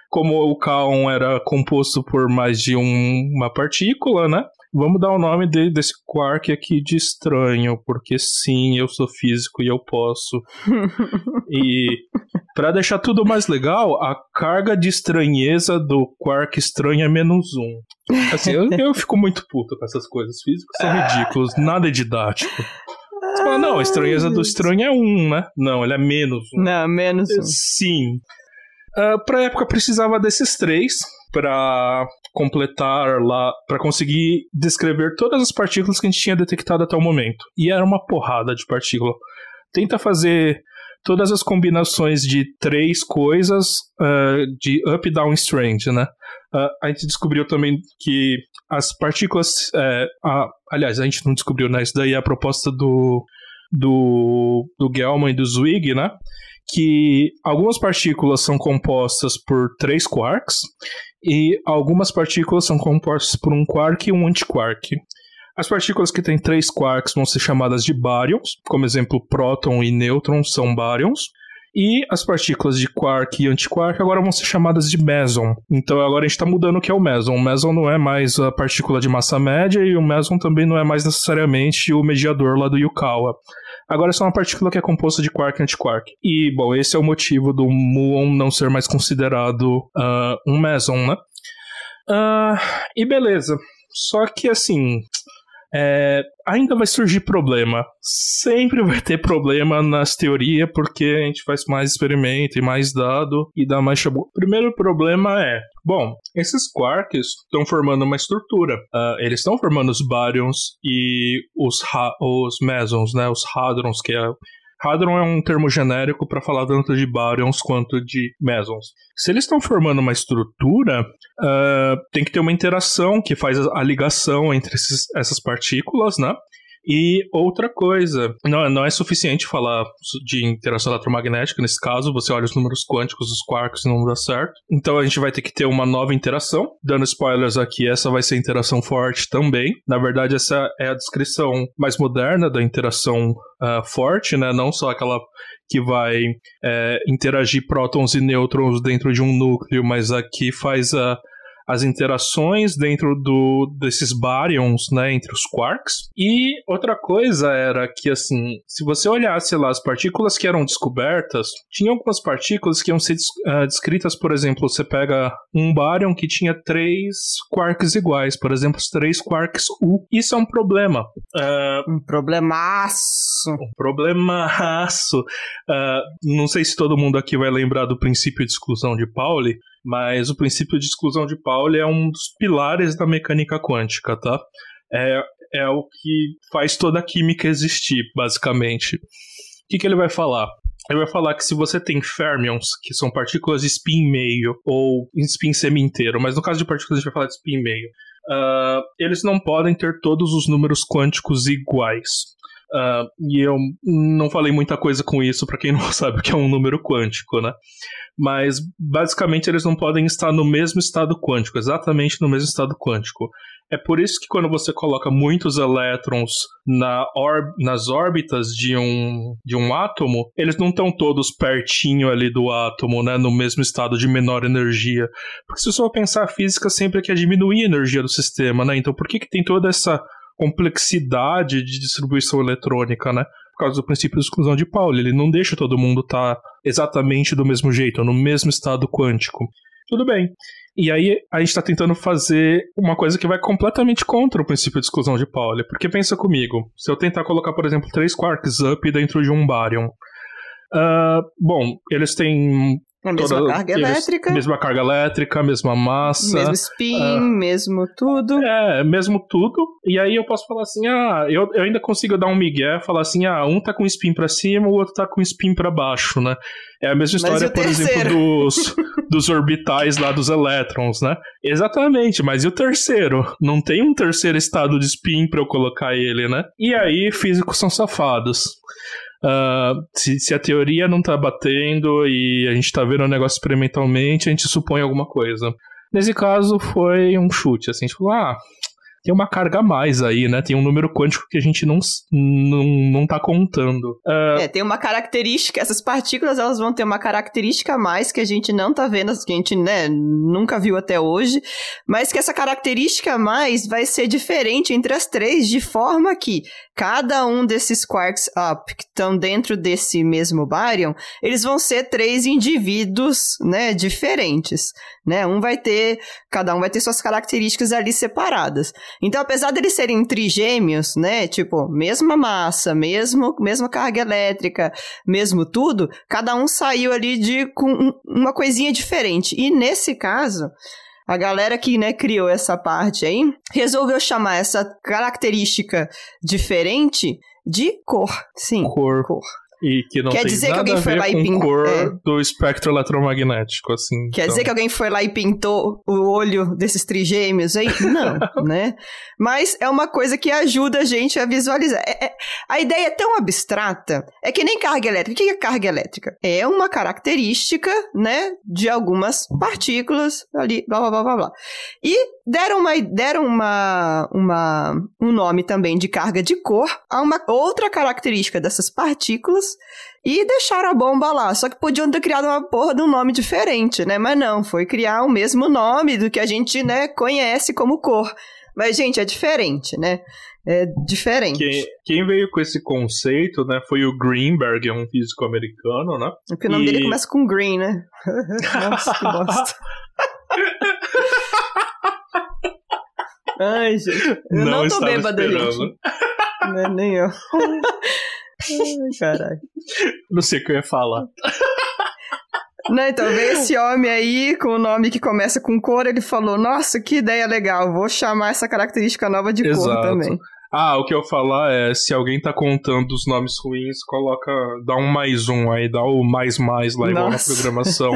como o kaon era composto por mais de um, uma partícula, né? Vamos dar o nome de, desse quark aqui de estranho, porque sim, eu sou físico e eu posso. e para deixar tudo mais legal, a carga de estranheza do quark estranho é menos um. Assim, eu, eu fico muito puto com essas coisas. Físicos são ridículos, nada é didático. Você fala, não, a estranheza do estranho é um, né? Não, ele é menos um. Não, menos um. Sim. Uh, pra época precisava desses três para completar lá, para conseguir descrever todas as partículas que a gente tinha detectado até o momento. E era uma porrada de partícula. Tenta fazer todas as combinações de três coisas uh, de up down strange, né? Uh, a gente descobriu também que as partículas. Uh, aliás, a gente não descobriu, né? Isso daí é a proposta do, do, do Gelman e do Zwig, né? Que algumas partículas são compostas por três quarks e algumas partículas são compostas por um quark e um antiquark. As partículas que têm três quarks vão ser chamadas de baryons, como exemplo, próton e nêutron são baryons. E as partículas de quark e antiquark agora vão ser chamadas de meson. Então agora a gente está mudando o que é o meson. O meson não é mais a partícula de massa média e o meson também não é mais necessariamente o mediador lá do Yukawa. Agora é só uma partícula que é composta de quark e antiquark. E, bom, esse é o motivo do muon não ser mais considerado uh, um meson, né? Uh, e beleza. Só que, assim, é, ainda vai surgir problema. Sempre vai ter problema nas teorias, porque a gente faz mais experimento e mais dado e dá mais chabu. Primeiro problema é: bom, esses quarks estão formando uma estrutura. Uh, eles estão formando os baryons e os, os mesons, né? Os hadrons, que é Hadron é um termo genérico para falar tanto de baryons quanto de mesons. Se eles estão formando uma estrutura, uh, tem que ter uma interação que faz a ligação entre esses, essas partículas, né? E outra coisa, não, não é suficiente falar de interação eletromagnética nesse caso, você olha os números quânticos dos quarks não dá certo. Então a gente vai ter que ter uma nova interação. Dando spoilers aqui, essa vai ser interação forte também. Na verdade, essa é a descrição mais moderna da interação uh, forte, né? Não só aquela que vai é, interagir prótons e nêutrons dentro de um núcleo, mas aqui faz a as interações dentro do, desses baryons, né, entre os quarks. E outra coisa era que, assim, se você olhasse lá as partículas que eram descobertas, tinha algumas partículas que iam ser uh, descritas, por exemplo, você pega um baryon que tinha três quarks iguais, por exemplo, os três quarks U. Isso é um problema. Uh, um problemaço. Um problemaço. Uh, não sei se todo mundo aqui vai lembrar do princípio de exclusão de Pauli, mas o princípio de exclusão de Pauli é um dos pilares da mecânica quântica, tá? É, é o que faz toda a química existir, basicamente. O que, que ele vai falar? Ele vai falar que se você tem fermions, que são partículas de spin meio, ou spin semi-inteiro, mas no caso de partículas a gente vai falar de spin meio, uh, eles não podem ter todos os números quânticos iguais. Uh, e eu não falei muita coisa com isso para quem não sabe o que é um número quântico, né? Mas basicamente eles não podem estar no mesmo estado quântico, exatamente no mesmo estado quântico. É por isso que quando você coloca muitos elétrons na nas órbitas de um, de um átomo, eles não estão todos pertinho ali do átomo, né, no mesmo estado de menor energia. Porque se você for pensar, a física sempre quer diminuir a energia do sistema, né? Então por que, que tem toda essa complexidade de distribuição eletrônica, né? Por causa do princípio de exclusão de Pauli. Ele não deixa todo mundo estar tá exatamente do mesmo jeito, no mesmo estado quântico. Tudo bem. E aí a gente está tentando fazer uma coisa que vai completamente contra o princípio de exclusão de Pauli. Porque pensa comigo, se eu tentar colocar, por exemplo, três quarks up dentro de um baryon, Uh, bom, eles têm a mesma Toda, carga elétrica. Mesma carga elétrica, mesma massa. Mesmo spin, uh, mesmo tudo. É, mesmo tudo. E aí eu posso falar assim, ah, eu, eu ainda consigo dar um migué, falar assim, ah, um tá com spin pra cima, o outro tá com spin pra baixo, né? É a mesma história, por exemplo, dos, dos orbitais lá dos elétrons, né? Exatamente, mas e o terceiro? Não tem um terceiro estado de spin pra eu colocar ele, né? E aí, físicos são safados. Uh, se, se, a teoria não tá batendo e a gente tá vendo o negócio experimentalmente, a gente supõe alguma coisa. Nesse caso, foi um chute, assim, tipo, ah, tem uma carga a mais aí, né? Tem um número quântico que a gente não, não, não tá contando. Uh... É, tem uma característica, essas partículas elas vão ter uma característica a mais que a gente não tá vendo, que a gente, né, nunca viu até hoje, mas que essa característica a mais vai ser diferente entre as três, de forma que cada um desses quarks up que estão dentro desse mesmo baryon, eles vão ser três indivíduos, né, diferentes, né? Um vai ter, cada um vai ter suas características ali separadas. Então, apesar deles serem trigêmeos, né, tipo, mesma massa, mesmo mesma carga elétrica, mesmo tudo, cada um saiu ali de com uma coisinha diferente. E nesse caso, a galera que né, criou essa parte aí resolveu chamar essa característica diferente de cor. Sim, cor. cor. E que não Quer tem dizer nada que alguém foi lá e pintou cor é. do espectro eletromagnético, assim. Quer então. dizer que alguém foi lá e pintou o olho desses trigêmeos aí? Não, né? Mas é uma coisa que ajuda a gente a visualizar. É, é, a ideia é tão abstrata, é que nem carga elétrica. O que é carga elétrica? É uma característica, né, de algumas partículas ali, blá, blá, blá, blá, blá. E deram, uma, deram uma, uma, um nome também de carga de cor a uma outra característica dessas partículas e deixaram a bomba lá. Só que podiam ter criado uma porra de um nome diferente, né? Mas não, foi criar o mesmo nome do que a gente, né, conhece como cor. Mas, gente, é diferente, né? É diferente. Quem, quem, veio com esse conceito, né, foi o Greenberg, um físico americano, né? Porque o nome e... dele começa com Green, né? Nossa, que bosta. Ai, gente. Eu não, não tô bêbada, esperando. gente. Não, é nem eu. Ai, caralho. Não sei o que eu ia falar. Não, então veio esse homem aí com o nome que começa com cor, ele falou: Nossa, que ideia legal, vou chamar essa característica nova de Exato. cor também. Ah, o que eu falar é, se alguém tá contando os nomes ruins, coloca, dá um mais um aí, dá o mais mais lá, Nossa. igual na programação.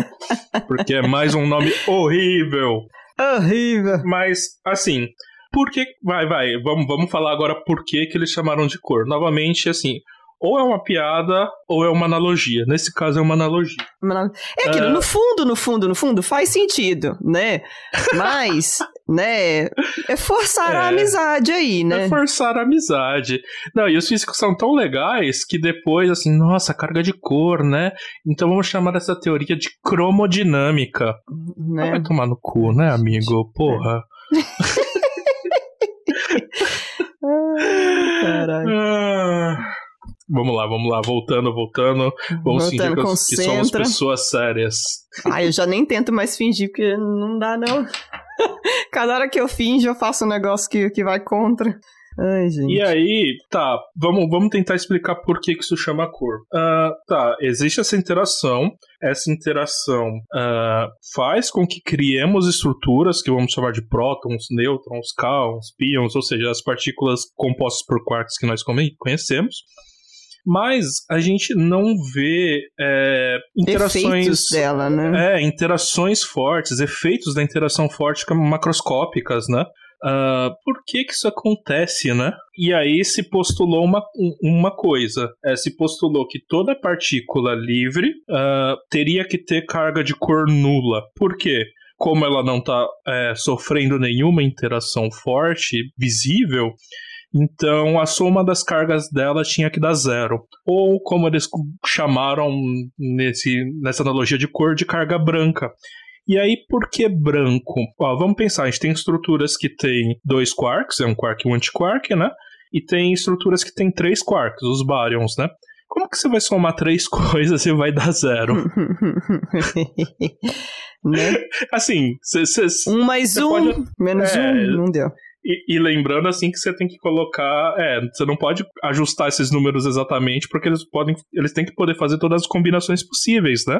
porque é mais um nome horrível. Horrível. Mas, assim, por que. Vai, vai, vamos, vamos falar agora por que, que eles chamaram de cor. Novamente, assim, ou é uma piada ou é uma analogia. Nesse caso é uma analogia. É aquilo, uh... no fundo, no fundo, no fundo, faz sentido, né? Mas, né, é forçar é, a amizade aí, né? É forçar a amizade. Não, e os físicos são tão legais que depois, assim, nossa, carga de cor, né? Então vamos chamar essa teoria de cromodinâmica. Né? Vai tomar no cu, né, amigo? Porra. Ai, caralho. Ah. Vamos lá, vamos lá, voltando, voltando. Vamos voltando, fingir que, que somos pessoas sérias. Ah, eu já nem tento mais fingir, porque não dá, não. Cada hora que eu finjo, eu faço um negócio que, que vai contra. Ai, gente. E aí, tá, vamos, vamos tentar explicar por que, que isso chama cor. Uh, tá, existe essa interação. Essa interação uh, faz com que criemos estruturas que vamos chamar de prótons, nêutrons, cáons, pions, ou seja, as partículas compostas por quarks que nós conhecemos mas a gente não vê é, interações efeitos dela, né? É, interações fortes, efeitos da interação forte macroscópicas, né? Uh, por que que isso acontece, né? E aí se postulou uma, uma coisa, é, se postulou que toda partícula livre uh, teria que ter carga de cor nula. Por quê? Como ela não está é, sofrendo nenhuma interação forte, visível, então a soma das cargas dela tinha que dar zero. Ou como eles chamaram nesse, nessa analogia de cor, de carga branca. E aí, por que branco? Ó, vamos pensar, a gente tem estruturas que tem dois quarks, é um quark e um antiquark, né? E tem estruturas que tem três quarks, os baryons, né? Como que você vai somar três coisas e vai dar zero? né? Assim, cê, cê, um mais um, pode... menos é, um, não deu. E, e, lembrando assim que você tem que colocar, é, você não pode ajustar esses números exatamente porque eles podem, eles têm que poder fazer todas as combinações possíveis, né?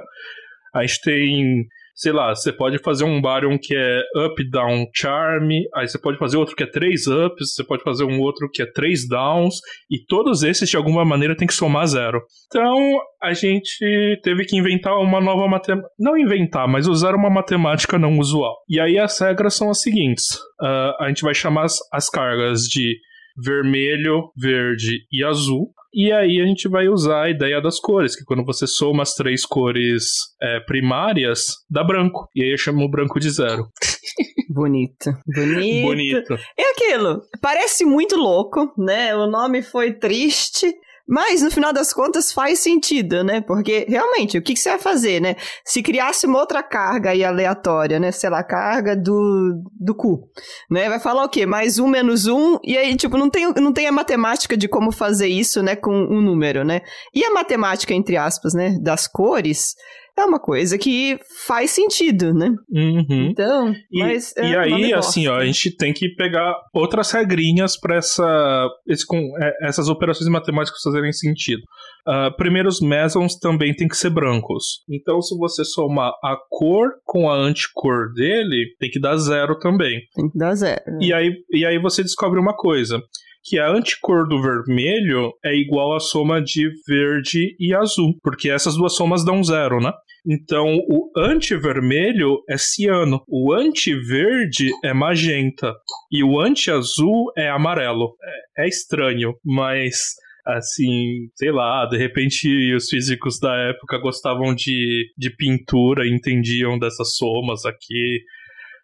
A gente tem sei lá, você pode fazer um Baryon que é up, down, charm, aí você pode fazer outro que é três ups, você pode fazer um outro que é três downs, e todos esses de alguma maneira tem que somar zero. Então a gente teve que inventar uma nova matemática, não inventar, mas usar uma matemática não usual. E aí as regras são as seguintes: uh, a gente vai chamar as, as cargas de vermelho, verde e azul. E aí a gente vai usar a ideia das cores, que quando você soma as três cores é, primárias, dá branco. E aí eu chamo o branco de zero. Bonito. Bonito. Bonito. É aquilo. Parece muito louco, né? O nome foi triste, mas, no final das contas, faz sentido, né? Porque, realmente, o que, que, você vai fazer, né? Se criasse uma outra carga aí aleatória, né? Sei lá, carga do, do cu, né? Vai falar o quê? Mais um, menos um, e aí, tipo, não tem, não tem a matemática de como fazer isso, né? Com um número, né? E a matemática, entre aspas, né? Das cores é uma coisa que faz sentido, né? Uhum. Então, e, mas é e aí, assim, ó, a gente tem que pegar outras regrinhas para essa, esse, com, é, essas operações matemáticas fazerem sentido. Uh, primeiro, os mesons também tem que ser brancos. Então, se você somar a cor com a anticor dele, tem que dar zero também. Tem que dar zero. E aí, e aí você descobre uma coisa que a anticor do vermelho é igual à soma de verde e azul, porque essas duas somas dão zero, né? Então, o anti-vermelho é ciano, o anti-verde é magenta e o anti-azul é amarelo. É, é estranho, mas assim, sei lá, de repente os físicos da época gostavam de, de pintura, entendiam dessas somas aqui.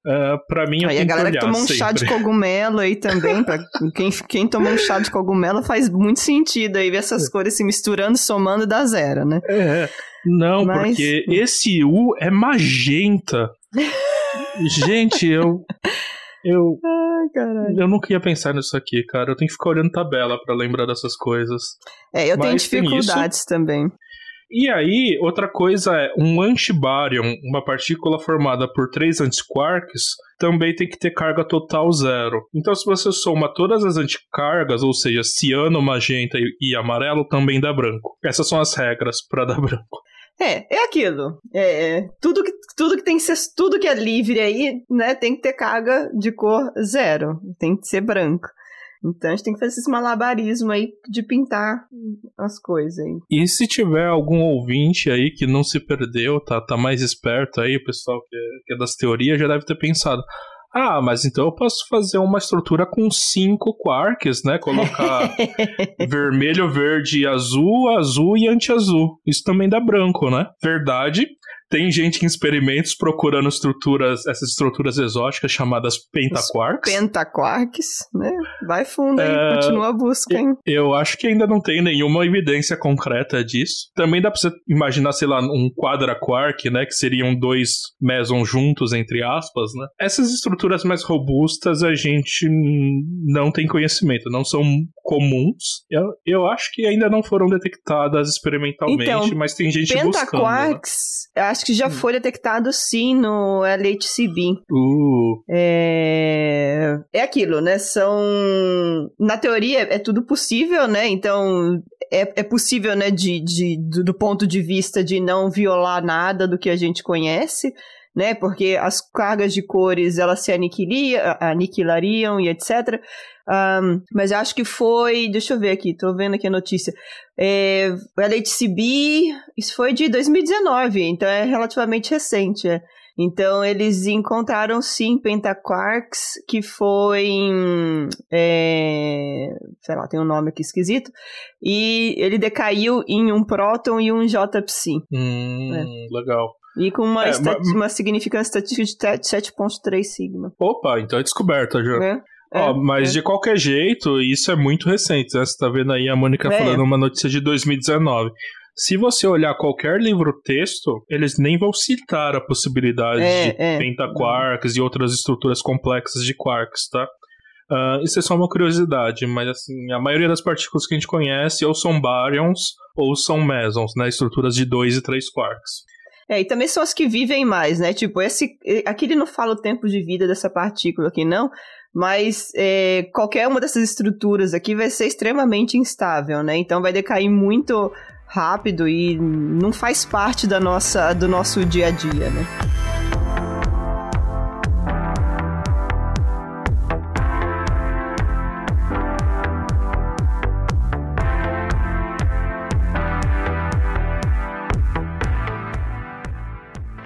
Uh, pra mim, eu aí a galera que, que tomou um sempre. chá de cogumelo aí também, pra quem, quem tomou um chá de cogumelo faz muito sentido aí ver essas é. cores se misturando, somando dá zero, né? É, não, Mas... porque esse U é magenta. Gente, eu. Eu. Ai, eu nunca ia pensar nisso aqui, cara. Eu tenho que ficar olhando tabela para lembrar dessas coisas. É, eu Mas tenho dificuldades também. E aí, outra coisa é, um antibáryon, uma partícula formada por três antiquarks, também tem que ter carga total zero. Então, se você soma todas as anticargas, ou seja, ciano, magenta e amarelo, também dá branco. Essas são as regras para dar branco. É, é aquilo. É, é, tudo, que, tudo que tem que ser, tudo que é livre aí, né, tem que ter carga de cor zero. Tem que ser branco. Então a gente tem que fazer esse malabarismo aí de pintar as coisas. E se tiver algum ouvinte aí que não se perdeu, tá, tá mais esperto aí, o pessoal que é, que é das teorias já deve ter pensado. Ah, mas então eu posso fazer uma estrutura com cinco quarks, né? Colocar vermelho, verde, azul, azul e anti-azul. Isso também dá branco, né? Verdade. Tem gente em experimentos procurando estruturas, essas estruturas exóticas chamadas pentaquarks. Pentaquarks, né? Vai fundo aí, é... continua a busca, hein? Eu acho que ainda não tem nenhuma evidência concreta disso. Também dá pra você imaginar, sei lá, um quadraquark, né? Que seriam dois mesons juntos, entre aspas, né? Essas estruturas mais robustas a gente não tem conhecimento, não são comuns. Eu, eu acho que ainda não foram detectadas experimentalmente, então, mas tem gente buscando. Né? Pentaquarks, né? acho que já hum. foi detectado sim no LHCb. Uh. É... é aquilo, né? São. Na teoria é tudo possível, né? Então é, é possível, né, de, de, do, do ponto de vista de não violar nada do que a gente conhece né? Porque as cargas de cores elas se aniquilariam e etc. Um, mas acho que foi. Deixa eu ver aqui, tô vendo aqui a notícia. É, o LHCb, isso foi de 2019, então é relativamente recente. É. Então eles encontraram sim pentaquarks, que foi. É, sei lá, tem um nome aqui esquisito. E ele decaiu em um próton e um JPSI. Hum, é. Legal. E com uma, é, uma significância estatística de 7.3 sigma. Opa, então é descoberta já. É. É, mas é. de qualquer jeito, isso é muito recente, né? Você tá vendo aí a Mônica é. falando uma notícia de 2019. Se você olhar qualquer livro-texto, eles nem vão citar a possibilidade é, de é. pentaquarks e outras estruturas complexas de quarks, tá? Uh, isso é só uma curiosidade, mas assim, a maioria das partículas que a gente conhece ou são baryons ou são mesons, né? Estruturas de 2 e 3 quarks. É, e também são as que vivem mais, né? Tipo, esse, aqui ele não fala o tempo de vida dessa partícula aqui, não, mas é, qualquer uma dessas estruturas aqui vai ser extremamente instável, né? Então vai decair muito rápido e não faz parte da nossa, do nosso dia a dia, né?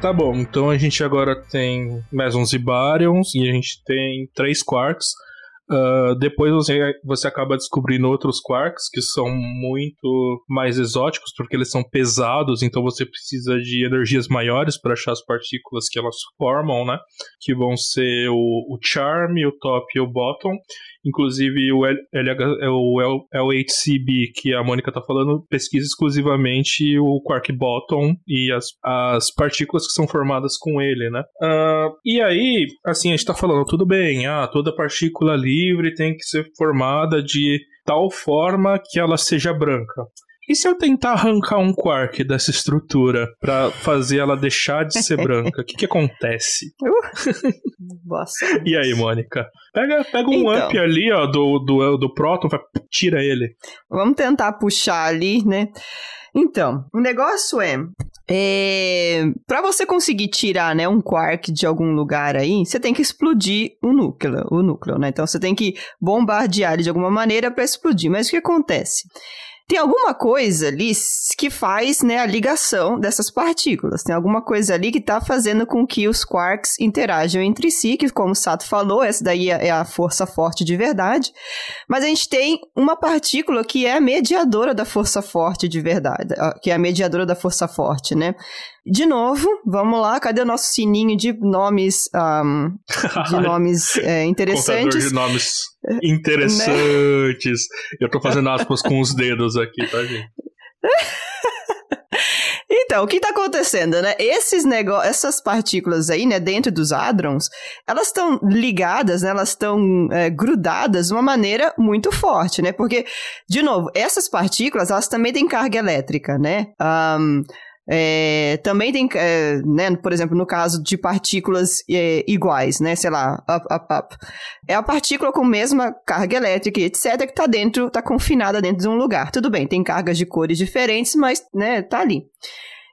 Tá bom, então a gente agora tem mesons e baryons e a gente tem três quarks. Uh, depois você, você acaba descobrindo outros quarks que são muito mais exóticos porque eles são pesados, então você precisa de energias maiores para achar as partículas que elas formam, né? Que vão ser o, o charm, o top e o bottom. Inclusive o, é o LHCb que a Mônica está falando pesquisa exclusivamente o quark bottom e as, as partículas que são formadas com ele, né? Uh, e aí, assim, a gente está falando, tudo bem, ah, toda partícula livre tem que ser formada de tal forma que ela seja branca. E se eu tentar arrancar um quark dessa estrutura para fazer ela deixar de ser branca, o que, que acontece? Uh, e aí, Mônica? Pega, pega um então, amp ali, ó, do, do, do próton, tira ele. Vamos tentar puxar ali, né? Então, o negócio é, é para você conseguir tirar, né, um quark de algum lugar aí, você tem que explodir o núcleo, o núcleo, né? Então você tem que bombardear ele de alguma maneira para explodir. Mas o que acontece? Tem alguma coisa ali que faz né, a ligação dessas partículas. Tem alguma coisa ali que está fazendo com que os quarks interajam entre si, que, como o Sato falou, essa daí é a força forte de verdade. Mas a gente tem uma partícula que é a mediadora da força forte de verdade, que é a mediadora da força forte, né? De novo, vamos lá, cadê o nosso sininho de nomes, um, de nomes é, interessantes? Contador de nomes interessantes. né? Eu tô fazendo aspas com os dedos aqui, tá, gente? Então, o que está acontecendo, né? Esses negócios, essas partículas aí, né, dentro dos hadrons, elas estão ligadas, né? Elas estão é, grudadas de uma maneira muito forte, né? Porque, de novo, essas partículas, elas também têm carga elétrica, né? Um, é, também tem, é, né, por exemplo, no caso de partículas é, iguais, né, sei lá, up, up, up. É a partícula com mesma carga elétrica, etc., que está dentro, está confinada dentro de um lugar. Tudo bem, tem cargas de cores diferentes, mas, né, tá ali.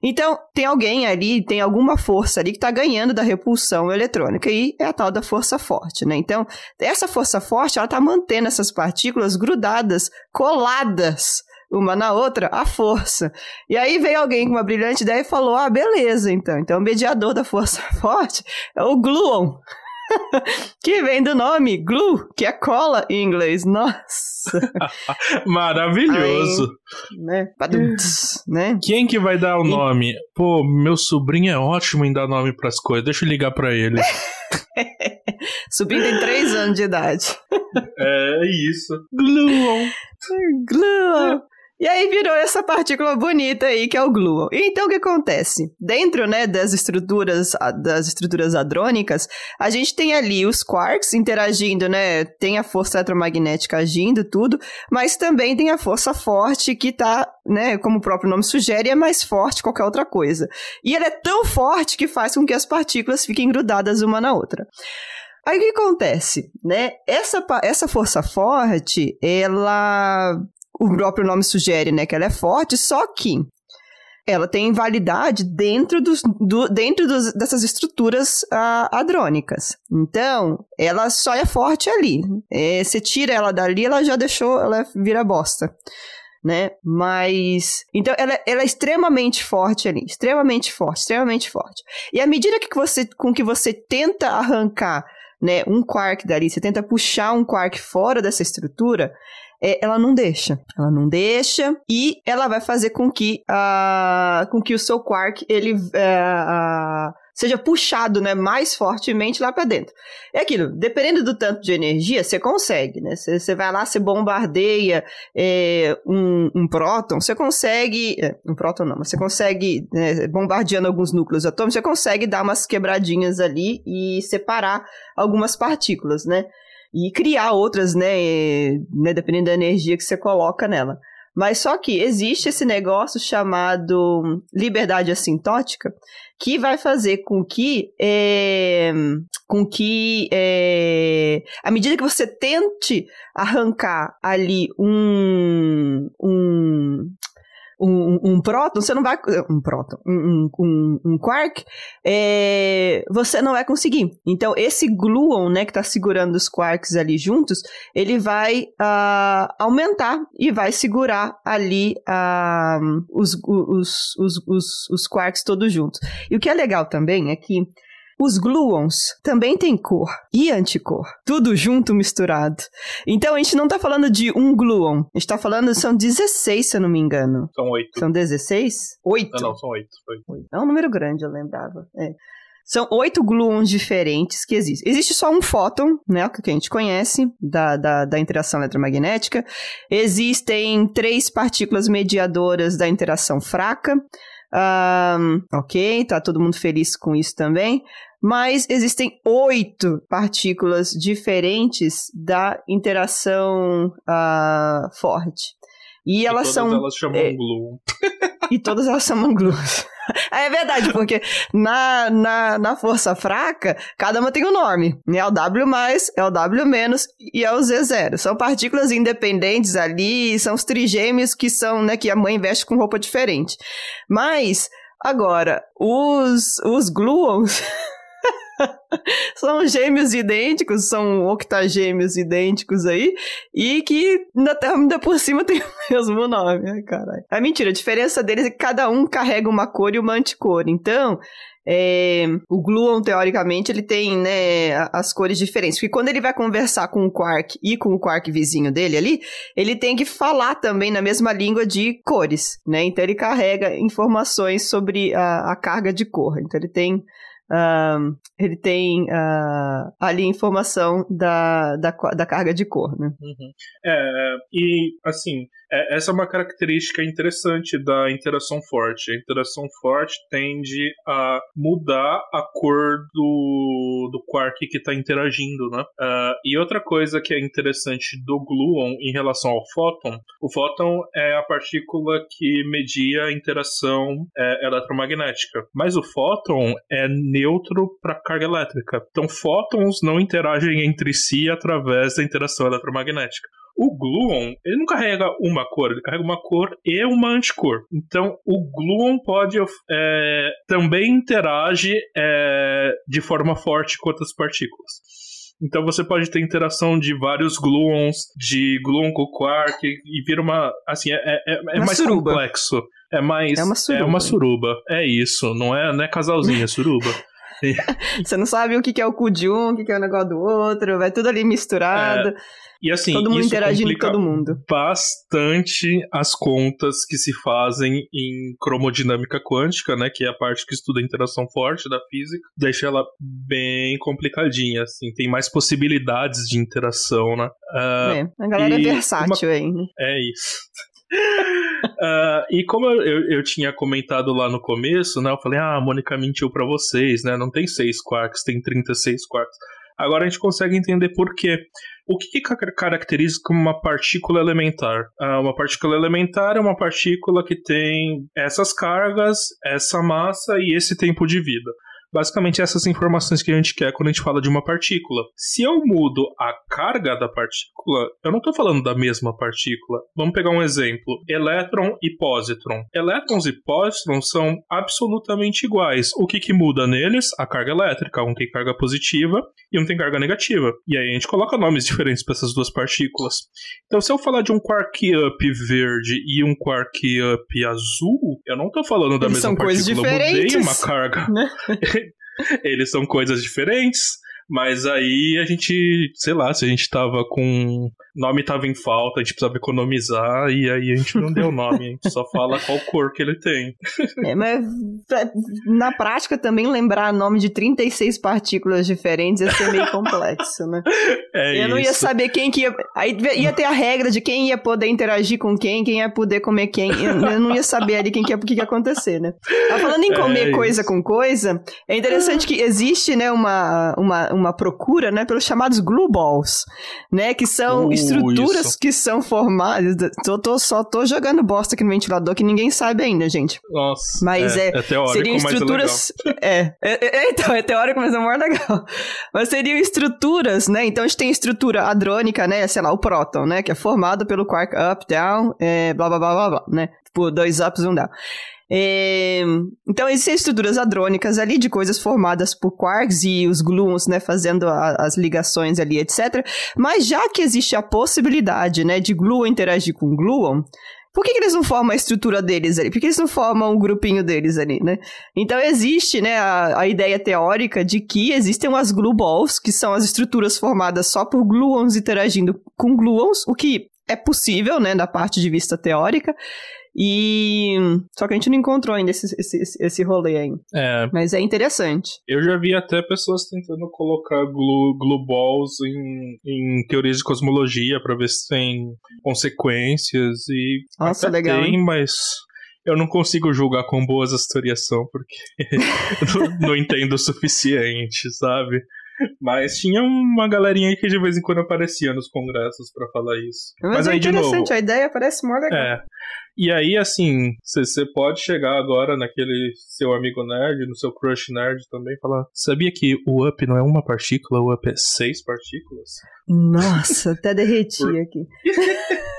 Então, tem alguém ali, tem alguma força ali que está ganhando da repulsão eletrônica, e é a tal da força forte, né? Então, essa força forte, ela está mantendo essas partículas grudadas, coladas uma na outra, a força. E aí veio alguém com uma brilhante ideia e falou: ah, beleza, então. Então o mediador da força forte é o gluon. que vem do nome glue, que é cola em inglês. Nossa! Maravilhoso! Aí, né? Badum-ts, né? Quem que vai dar o nome? Pô, meu sobrinho é ótimo em dar nome pras coisas. Deixa eu ligar pra ele. Sobrinho tem 3 anos de idade. É isso. Gluon. Gluon. E aí virou essa partícula bonita aí que é o gluon. Então o que acontece? Dentro, né, das estruturas das estruturas hadrônicas, a gente tem ali os quarks interagindo, né? Tem a força eletromagnética agindo tudo, mas também tem a força forte que tá, né, como o próprio nome sugere, é mais forte que qualquer outra coisa. E ela é tão forte que faz com que as partículas fiquem grudadas uma na outra. Aí o que acontece, né? Essa, essa força forte, ela o próprio nome sugere, né, que ela é forte, só que ela tem validade dentro, dos, do, dentro dos, dessas estruturas uh, hadrônicas. Então, ela só é forte ali. É, você tira ela dali, ela já deixou, ela vira bosta. Né? Mas. Então, ela, ela é extremamente forte ali. Extremamente forte, extremamente forte. E à medida que você, com que você tenta arrancar né, um quark dali, você tenta puxar um quark fora dessa estrutura, é, ela não deixa. Ela não deixa e ela vai fazer com que, uh, com que o seu quark ele uh, seja puxado né, mais fortemente lá para dentro. É aquilo, dependendo do tanto de energia, você consegue, né? Você vai lá, você bombardeia é, um, um, próton, você consegue. É, um próton não, mas você consegue, né, bombardeando alguns núcleos atômicos, você consegue dar umas quebradinhas ali e separar algumas partículas, né? E criar outras, né, né, dependendo da energia que você coloca nela. Mas só que existe esse negócio chamado liberdade assintótica, que vai fazer com que, é, com que é, à medida que você tente arrancar ali um, um um, um próton, você não vai. Um próton, um, um, um quark, é, você não vai conseguir. Então, esse gluon, né, que está segurando os quarks ali juntos, ele vai uh, aumentar e vai segurar ali uh, os, os, os, os, os quarks todos juntos. E o que é legal também é que os gluons também têm cor e anticor, tudo junto misturado. Então a gente não tá falando de um gluon, a gente tá falando, são 16, se eu não me engano. São oito. São 16? Oito? Não, não, são oito. É um número grande, eu lembrava. É. São oito gluons diferentes que existem. Existe só um fóton, né, que a gente conhece, da, da, da, interação eletromagnética. Existem três partículas mediadoras da interação fraca. Um, ok, tá todo mundo feliz com isso também. Mas existem oito partículas diferentes da interação uh, forte. E, e elas todas são. elas chamam é, gluon. E todas elas chamam gluon. É verdade, porque na, na, na força fraca, cada uma tem um nome. É o W+, é o W- e é o Z0. São partículas independentes ali, são os trigêmeos que são, né, que a mãe veste com roupa diferente. Mas, agora, os, os gluons... são gêmeos idênticos, são octagêmeos idênticos aí, e que ainda, ainda por cima tem o mesmo nome. Ai, caralho. É mentira, a diferença deles é que cada um carrega uma cor e uma anticor. Então, é, o gluon, teoricamente, ele tem né, as cores diferentes. Porque quando ele vai conversar com o quark e com o quark vizinho dele ali, ele tem que falar também na mesma língua de cores, né? Então ele carrega informações sobre a, a carga de cor. Então ele tem Uh, ele tem uh, ali informação da, da, da, carga de cor, né? Uhum. É, e assim, é, essa é uma característica interessante da interação forte. A interação forte tende a mudar a cor do, do quark que está interagindo, né? Uh, e outra coisa que é interessante do gluon em relação ao fóton, o fóton é a partícula que media a interação é, eletromagnética, mas o fóton é neutro para carga elétrica. Então, fótons não interagem entre si através da interação eletromagnética. O gluon, ele não carrega uma cor, ele carrega uma cor e uma anticor. Então, o gluon pode é, também interage é, de forma forte com outras partículas. Então você pode ter interação de vários gluons, de gluon com quark, e vira uma. Assim, é, é, é, é mais suruba. complexo. É mais. É uma suruba. É uma suruba. É isso. Não é, não é casalzinho, é suruba. Você não sabe o que é o cu de um, o que é o negócio do outro, vai tudo ali misturado. É. E assim, todo mundo interagindo com todo mundo. Bastante as contas que se fazem em cromodinâmica quântica, né? Que é a parte que estuda a interação forte da física. Deixa ela bem complicadinha, assim. Tem mais possibilidades de interação, né? Uh, é, a galera é versátil uma... aí, né? É isso. Uh, e como eu, eu, eu, tinha comentado lá no começo, né? Eu falei, ah, a Mônica mentiu para vocês, né? Não tem 6 quarks, tem 36 quarks. Agora a gente consegue entender por quê. O que, que caracteriza uma partícula elementar? Uh, uma partícula elementar é uma partícula que tem essas cargas, essa massa e esse tempo de vida. Basicamente, essas informações que a gente quer quando a gente fala de uma partícula. Se eu mudo a carga da partícula, eu não estou falando da mesma partícula. Vamos pegar um exemplo: elétron e pósitron. Elétrons e pósitrons são absolutamente iguais. O que, que muda neles? A carga elétrica. Um tem carga positiva e um tem carga negativa. E aí a gente coloca nomes diferentes para essas duas partículas. Então, se eu falar de um quark up verde e um quark up azul, eu não estou falando da Eles mesma são partícula. Coisas diferentes. Eu mudei uma carga. Né? Eles são coisas diferentes, mas aí a gente, sei lá, se a gente tava com nome tava em falta, a gente precisava economizar, e aí a gente não deu nome, a gente só fala qual cor que ele tem. É, mas na prática também lembrar nome de 36 partículas diferentes ia ser meio complexo, né? É Eu isso. não ia saber quem que ia. Aí ia ter a regra de quem ia poder interagir com quem, quem ia poder comer quem. Eu não ia saber ali quem que ia, o que ia acontecer, né? Mas falando em comer é coisa com coisa, é interessante que existe, né, uma, uma, uma procura, né, pelos chamados glue balls, né, que são uh estruturas isso. que são formadas. Tô, tô, só tô jogando bosta aqui no ventilador que ninguém sabe ainda, gente. Nossa. Mas é, é, é teórico, seriam estruturas. É, é, é, então, é teórico, mas é mais legal. Mas seriam estruturas, né? Então a gente tem estrutura hadrônica, né? Sei lá, o próton, né? Que é formado pelo quark up, down, é, blá blá blá blá blá, né? Por dois ups e um down. É, então, existem estruturas hadrônicas ali de coisas formadas por quarks e os gluons, né, fazendo a, as ligações ali, etc. Mas já que existe a possibilidade, né, de gluon interagir com gluon, por que, que, eles não formam a estrutura deles ali? Por que eles não formam um grupinho deles ali, né? Então existe, né, a, a, ideia teórica de que existem umas glue balls, que são as estruturas formadas só por gluons interagindo com gluons, o que é possível, né, da parte de vista teórica, e. Só que a gente não encontrou ainda esse, esse, esse rolê aí. É. Mas é interessante. Eu já vi até pessoas tentando colocar glue, glue balls em, em teorias de cosmologia para ver se tem consequências. E. Nossa, até legal. Tem, mas eu não consigo julgar quão boas as teorias são, porque não, não entendo o suficiente, sabe? Mas tinha uma galerinha aí que de vez em quando aparecia nos congressos para falar isso. Mas, Mas é aí, interessante, novo, a ideia parece mó legal. É. E aí, assim, você pode chegar agora naquele seu amigo nerd, no seu crush nerd também, e falar: sabia que o up não é uma partícula, o up é seis partículas? Nossa, até derreti Por... aqui.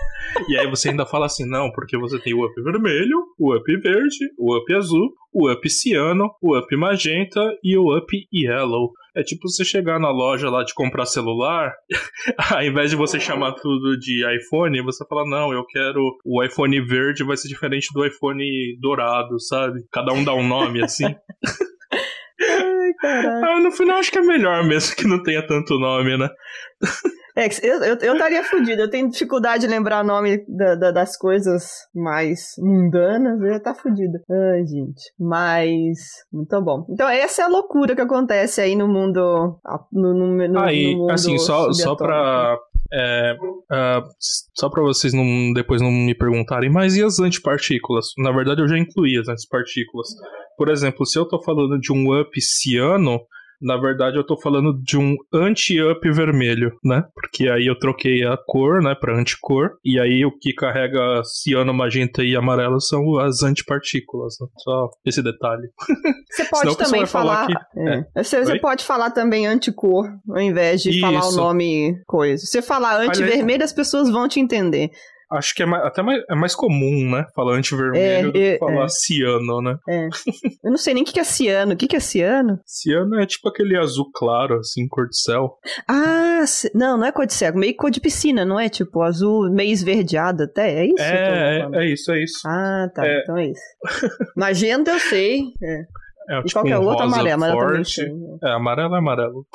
E aí você ainda fala assim, não, porque você tem o up vermelho, o up verde, o up azul, o up ciano, o up magenta e o up yellow. É tipo você chegar na loja lá de comprar celular, ao invés de você chamar tudo de iPhone, você fala, não, eu quero o iPhone verde, vai ser diferente do iPhone dourado, sabe? Cada um dá um nome assim. Ah, no final acho que é melhor mesmo que não tenha tanto nome, né? É, eu, eu, eu estaria fudido. Eu tenho dificuldade de lembrar o nome da, da, das coisas mais mundanas. Eu ia estar tá fudido. Ai, gente. Mas, muito bom. Então, essa é a loucura que acontece aí no mundo. No, no, no, aí, no mundo assim, só, só pra. É, uh, só para vocês não, depois não me perguntarem, mas e as antipartículas? Na verdade, eu já incluí as antipartículas. Por exemplo, se eu tô falando de um up ciano, na verdade, eu tô falando de um anti-up vermelho, né? Porque aí eu troquei a cor, né, pra anticor. E aí o que carrega ciano, magenta e amarelo são as antipartículas. Né? Só esse detalhe. Você pode também falar. falar que... é. É. Você, você pode falar também anticor, ao invés de Isso. falar o nome coisa. Se você falar anti-vermelho, as pessoas vão te entender acho que é mais, até mais, é mais comum, né? Falar anti-vermelho é, do que é, falar é. ciano, né? É. Eu não sei nem o que é ciano. O que é ciano? Ciano é tipo aquele azul claro, assim, cor de céu. Ah, não, não é cor de céu. Meio cor de piscina, não é? Tipo, azul meio esverdeado até. É isso? É, é, é, isso, é isso. Ah, tá. É. Então é isso. Magenta eu sei. É. É, e tipo qual que é um o outro? Amarelo. Amarelo também forte. tem, né? É, amarelo é amarelo.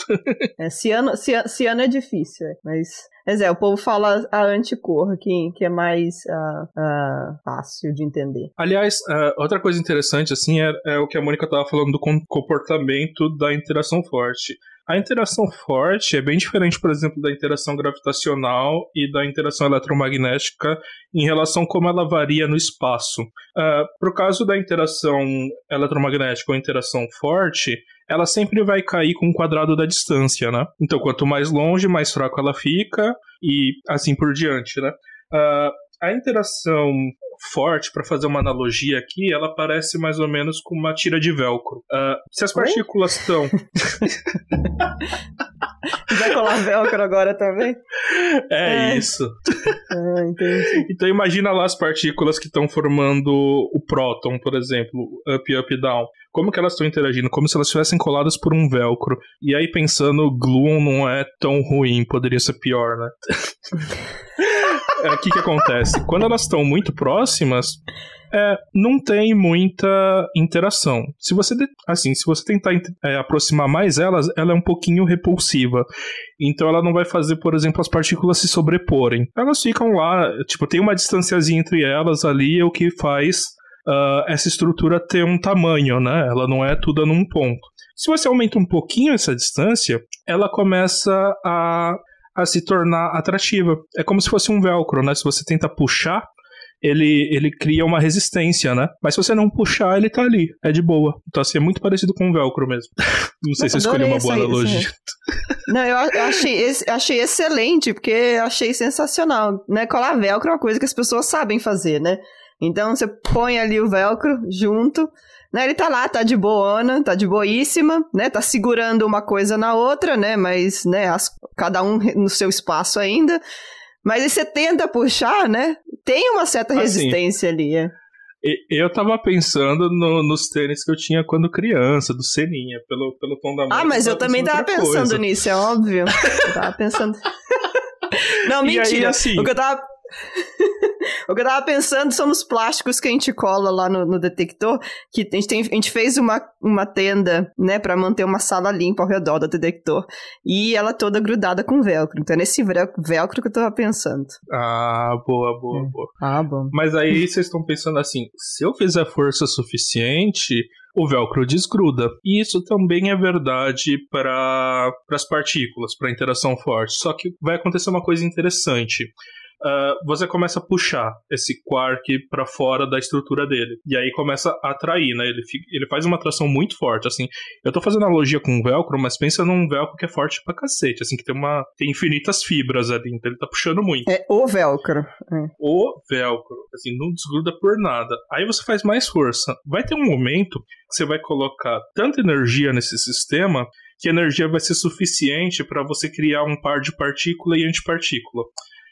É, ciano, ciano, ciano é difícil, é, mas. Mas é, o povo fala a anticor, que, que é mais ah, ah, fácil de entender. Aliás, é, outra coisa interessante, assim, é, é o que a Mônica estava falando do com- comportamento da interação forte. A interação forte é bem diferente, por exemplo, da interação gravitacional e da interação eletromagnética em relação a como ela varia no espaço. Para o caso da interação eletromagnética ou interação forte, ela sempre vai cair com o quadrado da distância, né? Então, quanto mais longe, mais fraco ela fica e assim por diante, né? Ah, a interação forte, para fazer uma analogia aqui, ela parece mais ou menos com uma tira de velcro. Ah, se as partículas estão. Vai colar velcro agora também? é, É. isso. Ah, entendi. Então imagina lá as partículas que estão formando o próton, por exemplo, up, up, down. Como que elas estão interagindo? Como se elas estivessem coladas por um velcro. E aí pensando, gluon não é tão ruim, poderia ser pior, né? É, O que que acontece? Quando elas estão muito próximas, é, não tem muita interação. Se você, assim, se você tentar é, aproximar mais elas, ela é um pouquinho repulsiva. Então ela não vai fazer, por exemplo, as partículas se sobreporem. Elas ficam lá, tipo, tem uma distanciazinha entre elas ali, é o que faz ah, essa estrutura ter um tamanho, né? Ela não é tudo num ponto. Se você aumenta um pouquinho essa distância, ela começa a, a se tornar atrativa. É como se fosse um velcro, né? Se você tenta puxar, ele, ele cria uma resistência, né? Mas se você não puxar, ele tá ali. É de boa. Então, assim, é muito parecido com um velcro mesmo. Não sei se eu escolhi uma boa essa- analogia. Não, eu, eu achei, achei excelente, porque eu achei sensacional. Né? Colar velcro é uma coisa que as pessoas sabem fazer, né? Então você põe ali o velcro junto, né? Ele tá lá, tá de boana, tá de boíssima, né? Tá segurando uma coisa na outra, né? Mas, né, as- cada um no seu espaço ainda. Mas aí você tenta puxar, né? Tem uma certa Assim, resistência ali. É. Eu tava pensando no- nos tênis que eu tinha quando criança, do Seninha, pelo, pelo tom da música. Ah, mas eu tava também tava pensando coisa. nisso, é óbvio. Eu tava pensando. Não, E aí, mentira. assim- O que eu tava. o que eu tava pensando são nos plásticos que a gente cola lá no, no detector. Que a gente, tem- a gente fez uma, uma tenda, né, pra manter uma sala limpa ao redor do detector. E ela toda grudada com velcro. Então é nesse vel- velcro que eu tava pensando. Ah, boa, boa, Hum. boa. Ah, bom. Mas aí vocês estão pensando assim: se eu fizer força suficiente, o velcro desgruda. E isso também é verdade para as partículas, para interação forte. Só que vai acontecer uma coisa interessante. Ah, você começa a puxar esse quark para fora da estrutura dele. E aí começa a atrair, né? Ele, fica- ele faz uma atração muito forte. Assim, eu tô fazendo analogia com um velcro, mas pensa num velcro que é forte pra cacete. Assim, que tem, uma, tem infinitas fibras ali. Então ele tá puxando muito É o velcro. o velcro, assim, não desgruda por nada. Aí você faz mais força. Vai ter um momento que você vai colocar tanta energia nesse sistema que a energia vai ser suficiente para você criar um par de partícula e antipartícula.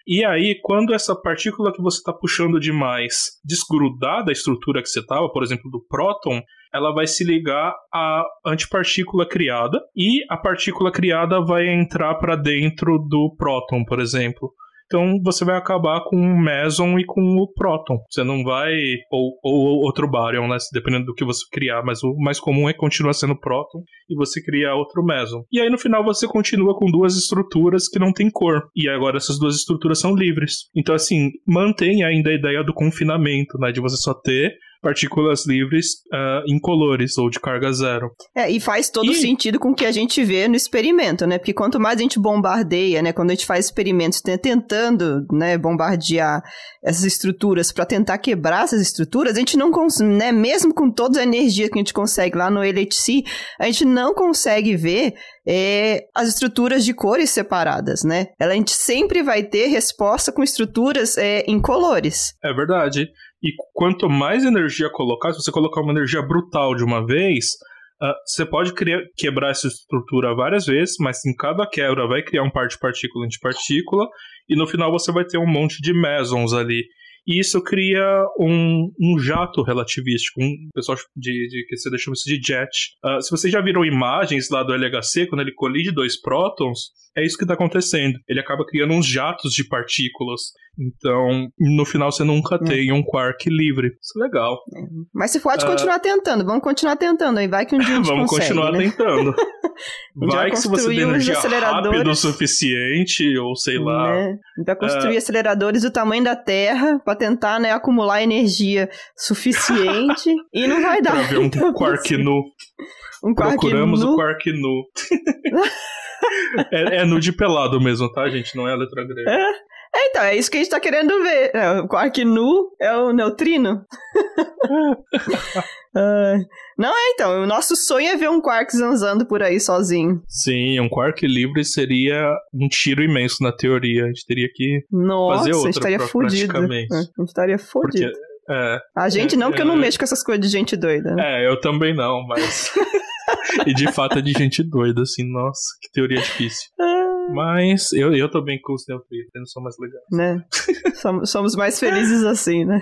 E aí, quando essa partícula que você está puxando demais desgrudar da estrutura que você estava, por exemplo, do próton, ela vai se ligar à antipartícula criada e a partícula criada vai entrar para dentro do próton, por exemplo. Então você vai acabar com o meson e com o próton. Você não vai. Ou, ou outro baryon, né? Dependendo do que você criar. Mas o mais comum é continuar sendo próton e você criar outro meson. E aí no final você continua com duas estruturas que não tem cor. E agora essas duas estruturas são livres. Então, assim, mantém ainda a ideia do confinamento, né? De você só ter partículas livres ah, incolores ou de carga zero. É, e faz todo E- sentido com o que a gente vê no experimento, né? Porque quanto mais a gente bombardeia, né? Quando a gente faz experimentos tentando, né, bombardear essas estruturas para tentar quebrar essas estruturas, a gente não consegue, né? Mesmo com toda a energia que a gente consegue lá no LHC, a gente não consegue ver é, as estruturas de cores separadas, né? Ela, a gente sempre vai ter resposta com estruturas é, incolores. É verdade. E quanto mais energia colocar, se você colocar uma energia brutal de uma vez, ah, você pode criar, quebrar essa estrutura várias vezes, mas em cada quebra vai criar um par de partícula antipartícula, e no final você vai ter um monte de mesons ali. E isso cria um, um jato relativístico, um pessoal de, de que você chama isso de jet. Uh, se vocês já viram imagens lá do LHC, quando ele colide dois prótons, é isso que está acontecendo. Ele acaba criando uns jatos de partículas. Então, no final, você nunca é. tem um quark livre. Isso é legal. É. Mas você pode uh, continuar tentando. Vamos continuar tentando aí. Vai que um dia a gente Vamos consegue, continuar né? tentando. vai que se você energia rápido o suficiente, ou sei lá. Né? A gente vai construir uh, aceleradores do tamanho da Terra para tentar né, acumular energia suficiente e não vai dar. Pra ver um então, quark assim. nu. Um quark Procuramos nu. o quark nu. é, é nude pelado mesmo, tá, gente? Não é a letra grega. É. é. então, é isso que a gente tá querendo ver. É, o quark nu é o neutrino. uh, não é, então. O nosso sonho é ver um quark zanzando por aí sozinho. Sim, um quark livre seria um tiro imenso na teoria. A gente teria que Nossa, fazer outra. A gente estaria fudido. É, a gente estaria fudido. Porque, é, a gente não, porque é, eu não mexo com essas coisas de gente doida. Né? É, eu também não, mas. e de fato é de gente doida, assim, nossa, que teoria difícil. Ah. Mas eu, eu tô bem com os neutrinos, são mais legais. Né? somos, somos mais felizes assim, né?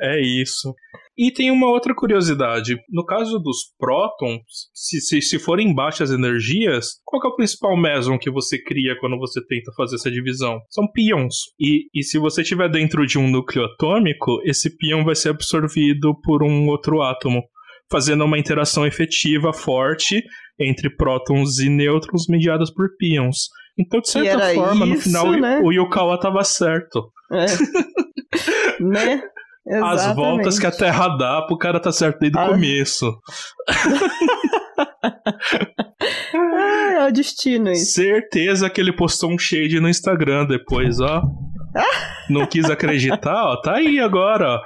é isso. E tem uma outra curiosidade. No caso dos prótons, se, se, se forem baixas energias, qual é o principal meson que você cria quando você tenta fazer essa divisão? São pions. E, e se você estiver dentro de um núcleo atômico, esse pion vai ser absorvido por um outro átomo fazendo uma interação efetiva forte entre prótons e nêutrons mediadas por pions. Então, de certa forma, isso, no final, né? o Yukawa estava certo. É. né? Exatamente. As voltas que a Terra dá pro cara tá certo desde ah. o começo. ah, é o destino isso. Certeza que ele postou um shade no Instagram depois, ó. Não quis acreditar, ó. Tá aí agora, ó.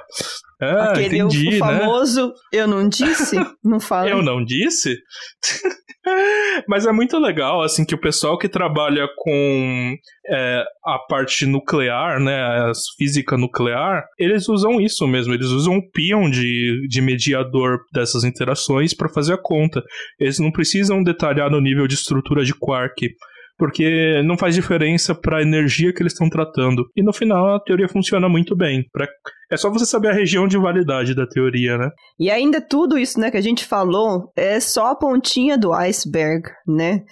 Ah, Aquele entendi, o né? famoso né? eu não disse, não fala. eu não disse? Mas é muito legal, assim, que o pessoal que trabalha com é, a parte nuclear, né, a física nuclear, eles usam isso mesmo, eles usam um pion de, de mediador dessas interações para fazer a conta. Eles não precisam detalhar no nível de estrutura de quark porque não faz diferença para a energia que eles estão tratando. E no final a teoria funciona muito bem. Pra... É só você saber a região de validade da teoria, né? E ainda tudo isso, né, que a gente falou é só a pontinha do iceberg, né?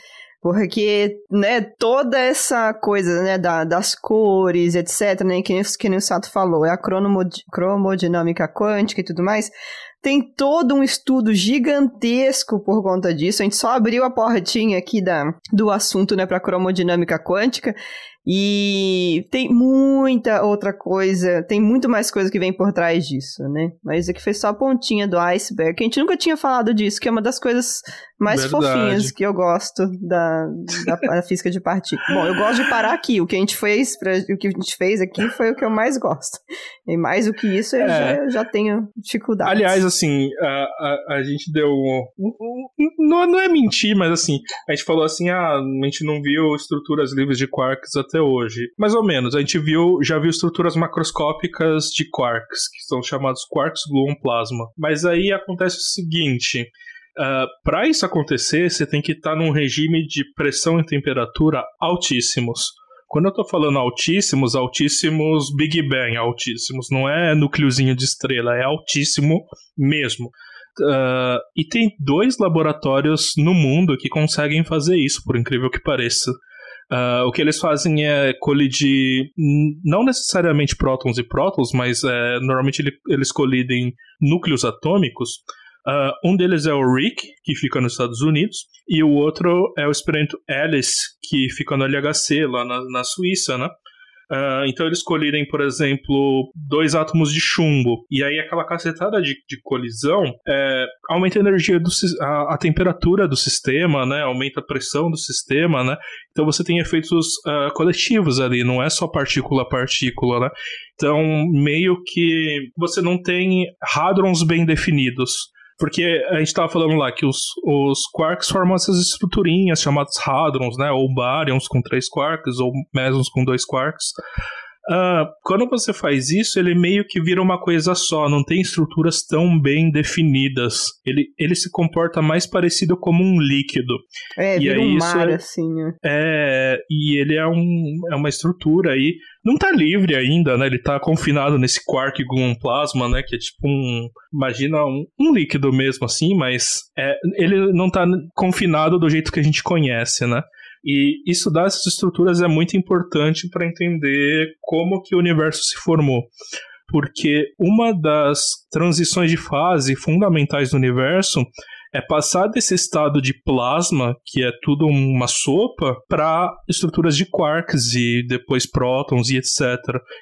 Porque, né, toda essa coisa, né, da, das cores, etc, né, que, que o Sato falou, é a cromodinâmica quântica e tudo mais, tem todo um estudo gigantesco por conta disso. A gente só abriu a portinha aqui da, do assunto, né, para cromodinâmica quântica. E tem muita outra coisa, tem muito mais coisa que vem por trás disso, né? Mas aqui foi só a pontinha do iceberg, a gente nunca tinha falado disso, que é uma das coisas mais Verdade. fofinhas que eu gosto da, da, física de partículas. Bom, eu gosto de parar aqui. O que a gente fez, pra, o que a gente fez aqui foi o que eu mais gosto. E mais do que isso, eu, é. já, eu já, tenho dificuldade. Aliás, assim, a, a, a gente deu. Não, não é mentir, mas assim, a gente falou assim: ah, a gente não viu estruturas livres de quarks até hoje. Mais ou menos, a gente viu, já viu estruturas macroscópicas de quarks, que são chamados quarks gluon plasma. Mas aí acontece o seguinte. Uh, ah, para isso acontecer, você tem que estar tá num regime de pressão e temperatura altíssimos. Quando eu estou falando altíssimos, altíssimos Big Bang, altíssimos, não é núcleozinho de estrela, é altíssimo mesmo. Uh, e tem dois laboratórios no mundo que conseguem fazer isso, por incrível que pareça. Uh, o que eles fazem é colidir não necessariamente prótons e prótons, mas é, normalmente ele, eles colidem núcleos atômicos Uh, um deles é o Rick, que fica nos Estados Unidos, e o outro é o experimento Alice, que fica no LHC, lá na, na Suíça, né? Uh, então eles colidem, por exemplo, dois átomos de chumbo. E aí aquela cacetada de, de colisão é, aumenta a energia, do, a, a, temperatura do sistema, né? Aumenta a pressão do sistema, né? Então você tem efeitos uh, coletivos ali, não é só partícula a partícula, né? Então meio que você não tem hadrons bem definidos. Porque a gente estava falando lá que os, os quarks formam essas estruturinhas chamadas hadrons, né? Ou baryons com três quarks, ou mesons com dois quarks. Uh, quando você faz isso, ele meio que vira uma coisa só, não tem estruturas tão bem definidas. Ele, ele se comporta mais parecido como um líquido. É, e vira um mar, é- assim, né? É, e ele é, um, é uma estrutura aí. Não tá livre ainda, né? Ele tá confinado nesse quark gluon plasma, né? Que é tipo um. Imagina um, um líquido mesmo, assim, mas é, ele não tá confinado do jeito que a gente conhece, né? E estudar essas estruturas é muito importante para entender como que o universo se formou. Porque uma das transições de fase fundamentais do universo é passar desse estado de plasma, que é tudo uma sopa, para estruturas de quarks e depois prótons e etc.,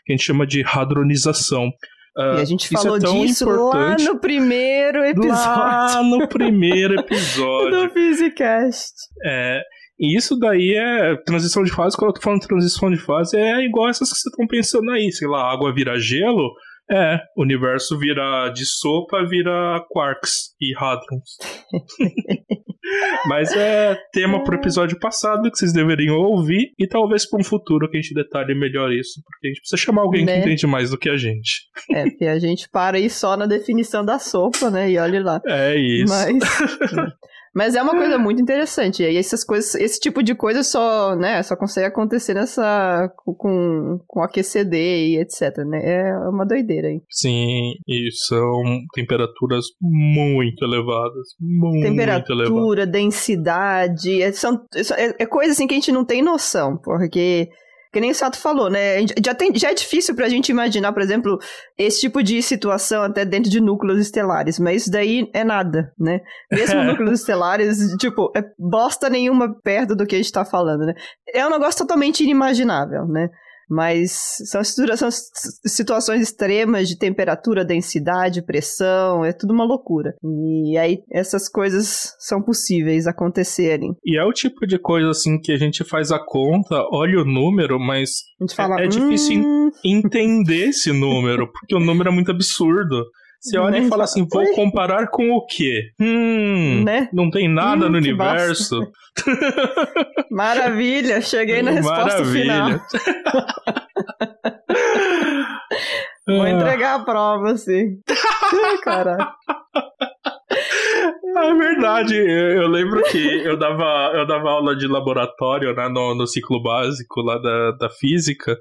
que a gente chama de hadronização. E a gente é falou tão disso lá no primeiro episódio Lá no primeiro episódio. do Physicast. É, e isso daí é transição de fase. Quando eu tô falando transição de fase, é igual essas que vocês estão pensando aí. Sei lá, água vira gelo. É, o universo vira de sopa, vira quarks e hadrons. Mas é tema pro episódio passado que vocês deveriam ouvir e talvez para um futuro que a gente detalhe melhor isso, porque a gente precisa chamar alguém Né? que entende mais do que a gente. É, porque a gente para aí só na definição da sopa, né? E olha lá. É isso. Mas, mas é uma coisa muito interessante. E essas coisas, esse tipo de coisa só, né, só consegue acontecer nessa com, com AQCD e etc, né? É uma doideira aí. Sim, e são temperaturas muito elevadas. Muito elevadas. Temperatura, densidade, é, são, é, é coisa assim que a gente não tem noção, porque que nem o Sato falou, né? Já, tem, já é difícil pra gente imaginar, por exemplo, esse tipo de situação até dentro de núcleos estelares, mas isso daí é nada, né? Mesmo núcleos estelares, tipo, é bosta nenhuma perto do que a gente tá falando, né? É um negócio totalmente inimaginável, né? Mas são, são situações extremas de temperatura, densidade, pressão, é tudo uma loucura. E aí essas coisas são possíveis acontecerem. E é o tipo de coisa assim que a gente faz a conta, olha o número, mas A gente fala, É- é difícil "Hum, entender esse número, porque o número é muito absurdo. Você olha e Né? fala assim, vou Oi? comparar com o quê? Hum, Né? não tem nada Hum, no universo. Maravilha, cheguei na resposta final. Vou Ah, entregar a prova, assim. Caraca. É verdade, eu, eu lembro que eu dava, eu dava aula de laboratório né, no, no ciclo básico lá da, da física.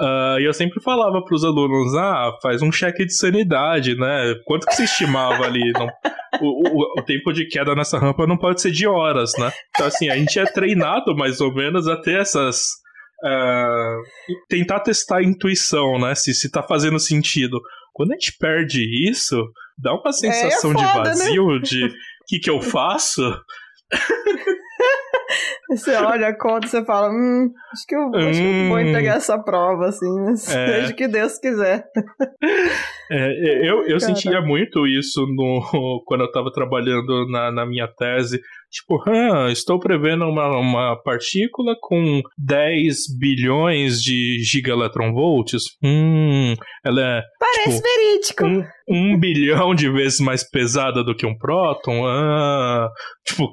Ah, e eu sempre falava para os alunos: ah, faz um cheque de sanidade, né? Quanto que você estimava ali? Não- o, o- o tempo de queda nessa rampa não pode ser de horas, né? Então, assim, a gente é treinado mais ou menos a ter essas. ah, tentar testar a intuição, né? Se, se tá fazendo sentido. Quando a gente perde isso, dá uma sensação de foda, né? vazio, de o que, que eu faço? Você olha a conta e você fala, hum, acho que eu, acho que eu vou Hum. entregar essa prova, assim, É. o que Deus quiser. É, eu, eu sentia muito isso no, quando eu tava trabalhando na, na minha tese. Tipo, ah, estou prevendo uma, uma partícula com 10 bilhões de gigaelectronvolts. Hum, ela é Parece Tipo, verídico. um, um bilhão de vezes mais pesada do que um próton. Ah, tipo,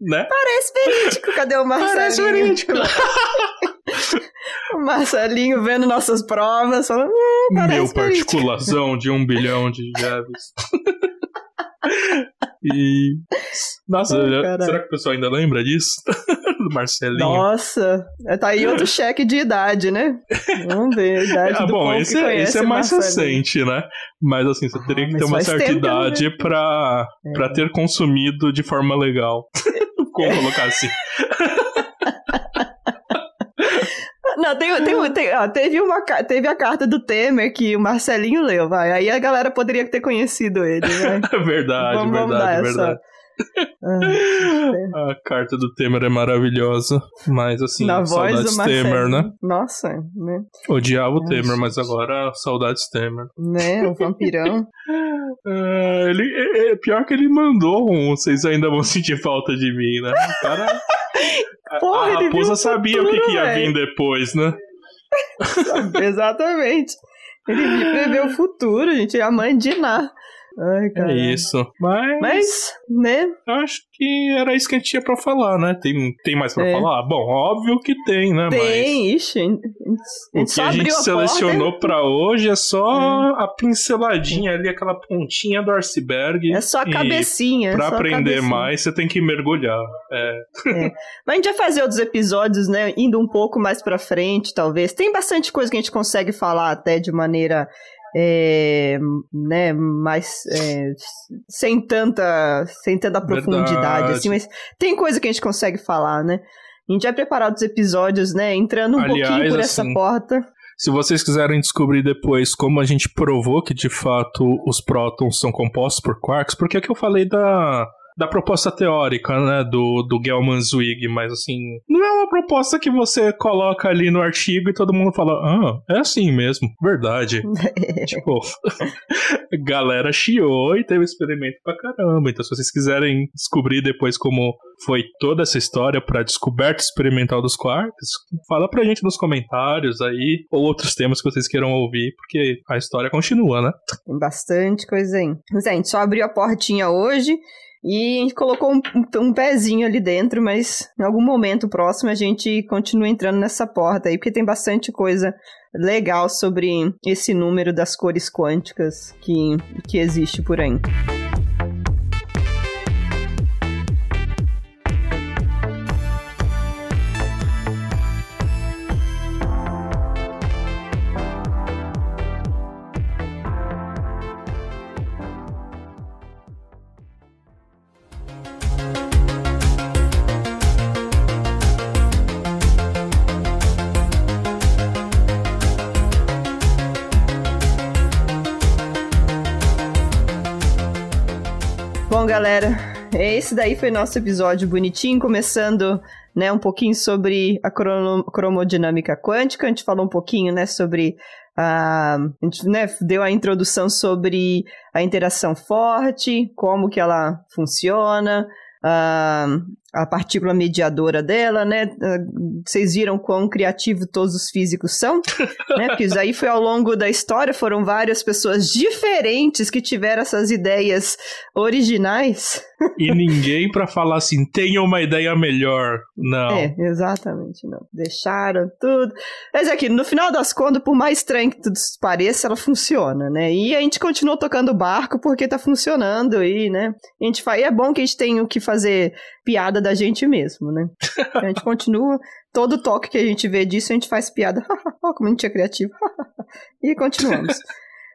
né? Parece verídico. Cadê o Marcelinho? Parece verídico. o Marcelinho vendo nossas provas, falando, hum, Meu verídico. particulação de um bilhão de Jeves. e. Nossa, Ai, será que o pessoal ainda lembra disso? Do Marcelinho. Nossa, tá aí outro cheque de idade, né? Vamos ver idade Ah, do bom, esse, que é- esse é mais Marcelinho. recente, né? Mas assim, você Ah, teria que mas ter uma certa que não idade pra, É. pra ter consumido de forma legal. Como colocar assim? Não, tem, tem, tem- ó, teve, uma, teve a carta do Temer que o Marcelinho leu, vai. Aí a galera poderia ter conhecido ele, vai. verdade, Vamos- vamos dar verdade, essa- verdade. Ah, A carta do Temer é maravilhosa. Mas assim, na voz saudades do Marcelinho. Temer, né? Nossa, né? Odiava o Temer, mas agora saudades Temer. Né, o vampirão. Ah, ele, é, é pior que ele mandou um. Vocês ainda vão sentir falta de mim, né? O cara. a- Porra, a viu raposa sabia o que, que ia futuro, vir depois, né? Exatamente. Ele prevê o futuro, gente. É a mãe de Ná. Ai, cara. É isso. Mas, Mas, né? acho que era isso que a gente tinha pra falar, né? Tem, tem mais pra É. falar? Bom, óbvio que tem, né? Tem, ixi. A gente, Mas o só que a gente selecionou porta. pra hoje é só a pinceladinha ali, aquela pontinha do iceberg. É só a E cabecinha. Pra só a aprender cabecinha. mais, você tem que mergulhar. É, Mas a gente vai fazer outros episódios, né? Indo um pouco mais pra frente, talvez. Tem bastante coisa que a gente consegue falar até de maneira. É, né, mais é, sem tanta sem tanta profundidade Verdade. assim, mas tem coisa que a gente consegue falar, né? A gente vai preparar os episódios, né, entrando um Aliás, pouquinho por essa assim, porta. Se vocês quiserem descobrir depois como a gente provou que de fato os prótons são compostos por quarks, porque é que eu falei da, da proposta teórica, né, do, do Gelman-Zwig, mas assim, não é uma proposta que você coloca ali no artigo e todo mundo fala, ah, é assim mesmo, verdade. tipo, galera chiou e teve experimento pra caramba. Então, se vocês quiserem descobrir depois como foi toda essa história pra descoberta experimental dos quarks, fala pra gente nos comentários aí, ou outros temas que vocês queiram ouvir, porque a história continua, né? Tem bastante coisa aí. Gente só abriu a portinha hoje e a gente colocou um, um- pezinho ali dentro, mas em algum momento próximo a gente continua entrando nessa porta aí, porque tem bastante coisa legal sobre esse número das cores quânticas que, que existe por aí. Esse daí foi nosso episódio bonitinho, começando, né, um pouquinho sobre a cromodinâmica quântica. A gente falou um pouquinho, né, sobre a, a gente, né, deu a introdução sobre a interação forte, como que ela funciona, a, a partícula mediadora dela, né? Ah, Vocês viram quão criativo todos os físicos são, né? Porque isso aí foi ao longo da história, foram várias pessoas diferentes que tiveram essas ideias originais. E ninguém pra falar assim, tenha uma ideia melhor. Não. É, exatamente, não. Deixaram tudo. Mas é que, no final das contas, por mais estranho que tudo pareça, ela funciona, né? E a gente continuou tocando o barco porque tá funcionando e, né? A gente faz... e é bom que a gente tenha que fazer piada da gente mesmo, né? A gente continua, todo toque que a gente vê disso, a gente faz piada. Como a gente é criativo. e continuamos.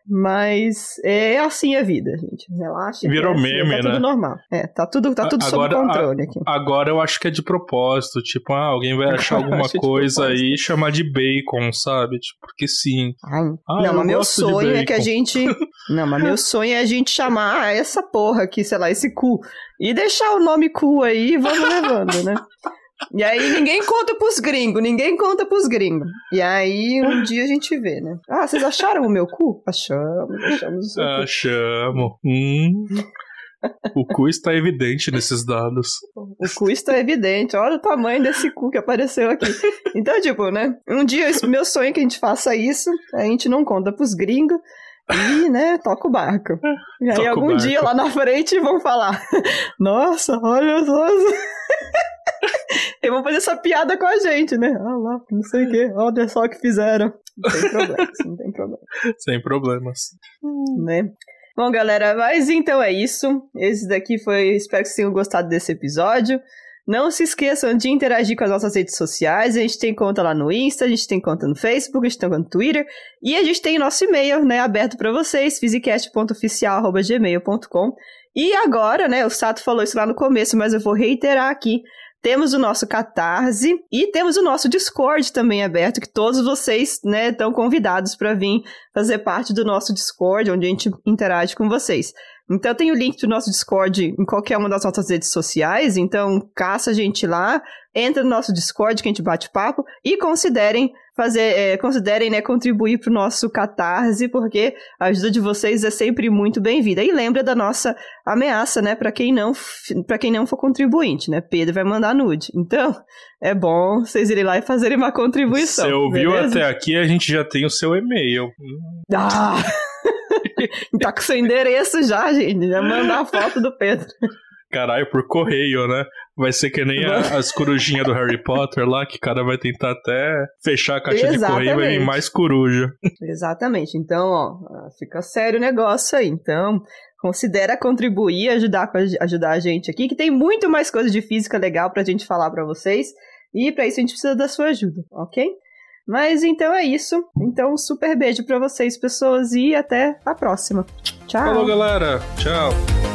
Mas é assim a vida, gente. Relaxa. Virou é assim, meme, tá né? tudo normal. É, tá tudo, tá tudo sob Agora, a- controle aqui. Agora eu acho que é de propósito. Tipo, ah, alguém vai achar alguma de coisa aí e chamar de bacon, sabe? Tipo, porque sim. Ai, Ah, não, mas meu sonho é que a gente. Não, mas meu sonho é a gente chamar ah, essa porra aqui, sei lá, esse cu. E deixar o nome cu aí e vamos levando, né? E aí ninguém conta pros gringos, ninguém conta pros gringos. E aí um dia a gente vê, né? Ah, vocês acharam o meu cu? Achamos, achamos o seu cu. chamo. Hum. O cu está evidente nesses dados. O cu está evidente. Olha o tamanho desse cu que apareceu aqui. Então, tipo, né? Um dia, meu sonho é que a gente faça isso. A gente não conta pros gringos. E, né, toca o barco. E aí, Toca algum dia lá na frente vão falar: Nossa, olha só. E vão fazer essa piada com a gente, né? Ah lá, não sei o quê. Olha só o que fizeram. Não tem problema, não tem problema Sem problemas. né? Bom, galera, mas então é isso. Esse daqui foi. Espero que vocês tenham gostado desse episódio. Não se esqueçam de interagir com as nossas redes sociais. A gente tem conta lá no Insta, a gente tem conta no Facebook, a gente tem conta no Twitter. E a gente tem nosso e-mail, né, aberto para vocês, physicast.oficial.gmail.com. E agora, né, o Sato falou isso lá no começo, mas eu vou reiterar aqui. Temos o nosso Catarse e temos o nosso Discord também aberto, que todos vocês, né, estão convidados para vir fazer parte do nosso Discord, onde a gente interage com vocês. Então tem o link do nosso Discord em qualquer uma das nossas redes sociais, então caça a gente lá, entra no nosso Discord que a gente bate papo e considerem fazer, é, considerem, né, contribuir para o nosso Catarse, porque a ajuda de vocês é sempre muito bem-vinda. E lembra da nossa ameaça, né, para quem não para quem não for contribuinte, né? Pedro vai mandar nude. Então, é bom vocês irem lá e fazerem uma contribuição. Você ouviu beleza? até aqui, a gente já tem o seu e-mail. Ah! tá com seu endereço já, gente. Já mandar a foto do Pedro. Caralho, por correio, né? Vai ser que nem a, as corujinhas do Harry Potter lá, que o cara vai tentar até fechar a caixa Exatamente. de correio e vai vir mais coruja. Exatamente. Então, ó, fica sério o negócio aí. Então, considera contribuir, ajudar, ajudar a gente aqui, que tem muito mais coisa de física legal pra gente falar pra vocês. E para isso a gente precisa da sua ajuda, ok? Mas então é isso. Então, um super beijo para vocês, pessoas, e até a próxima. Tchau. Falou, galera. Tchau.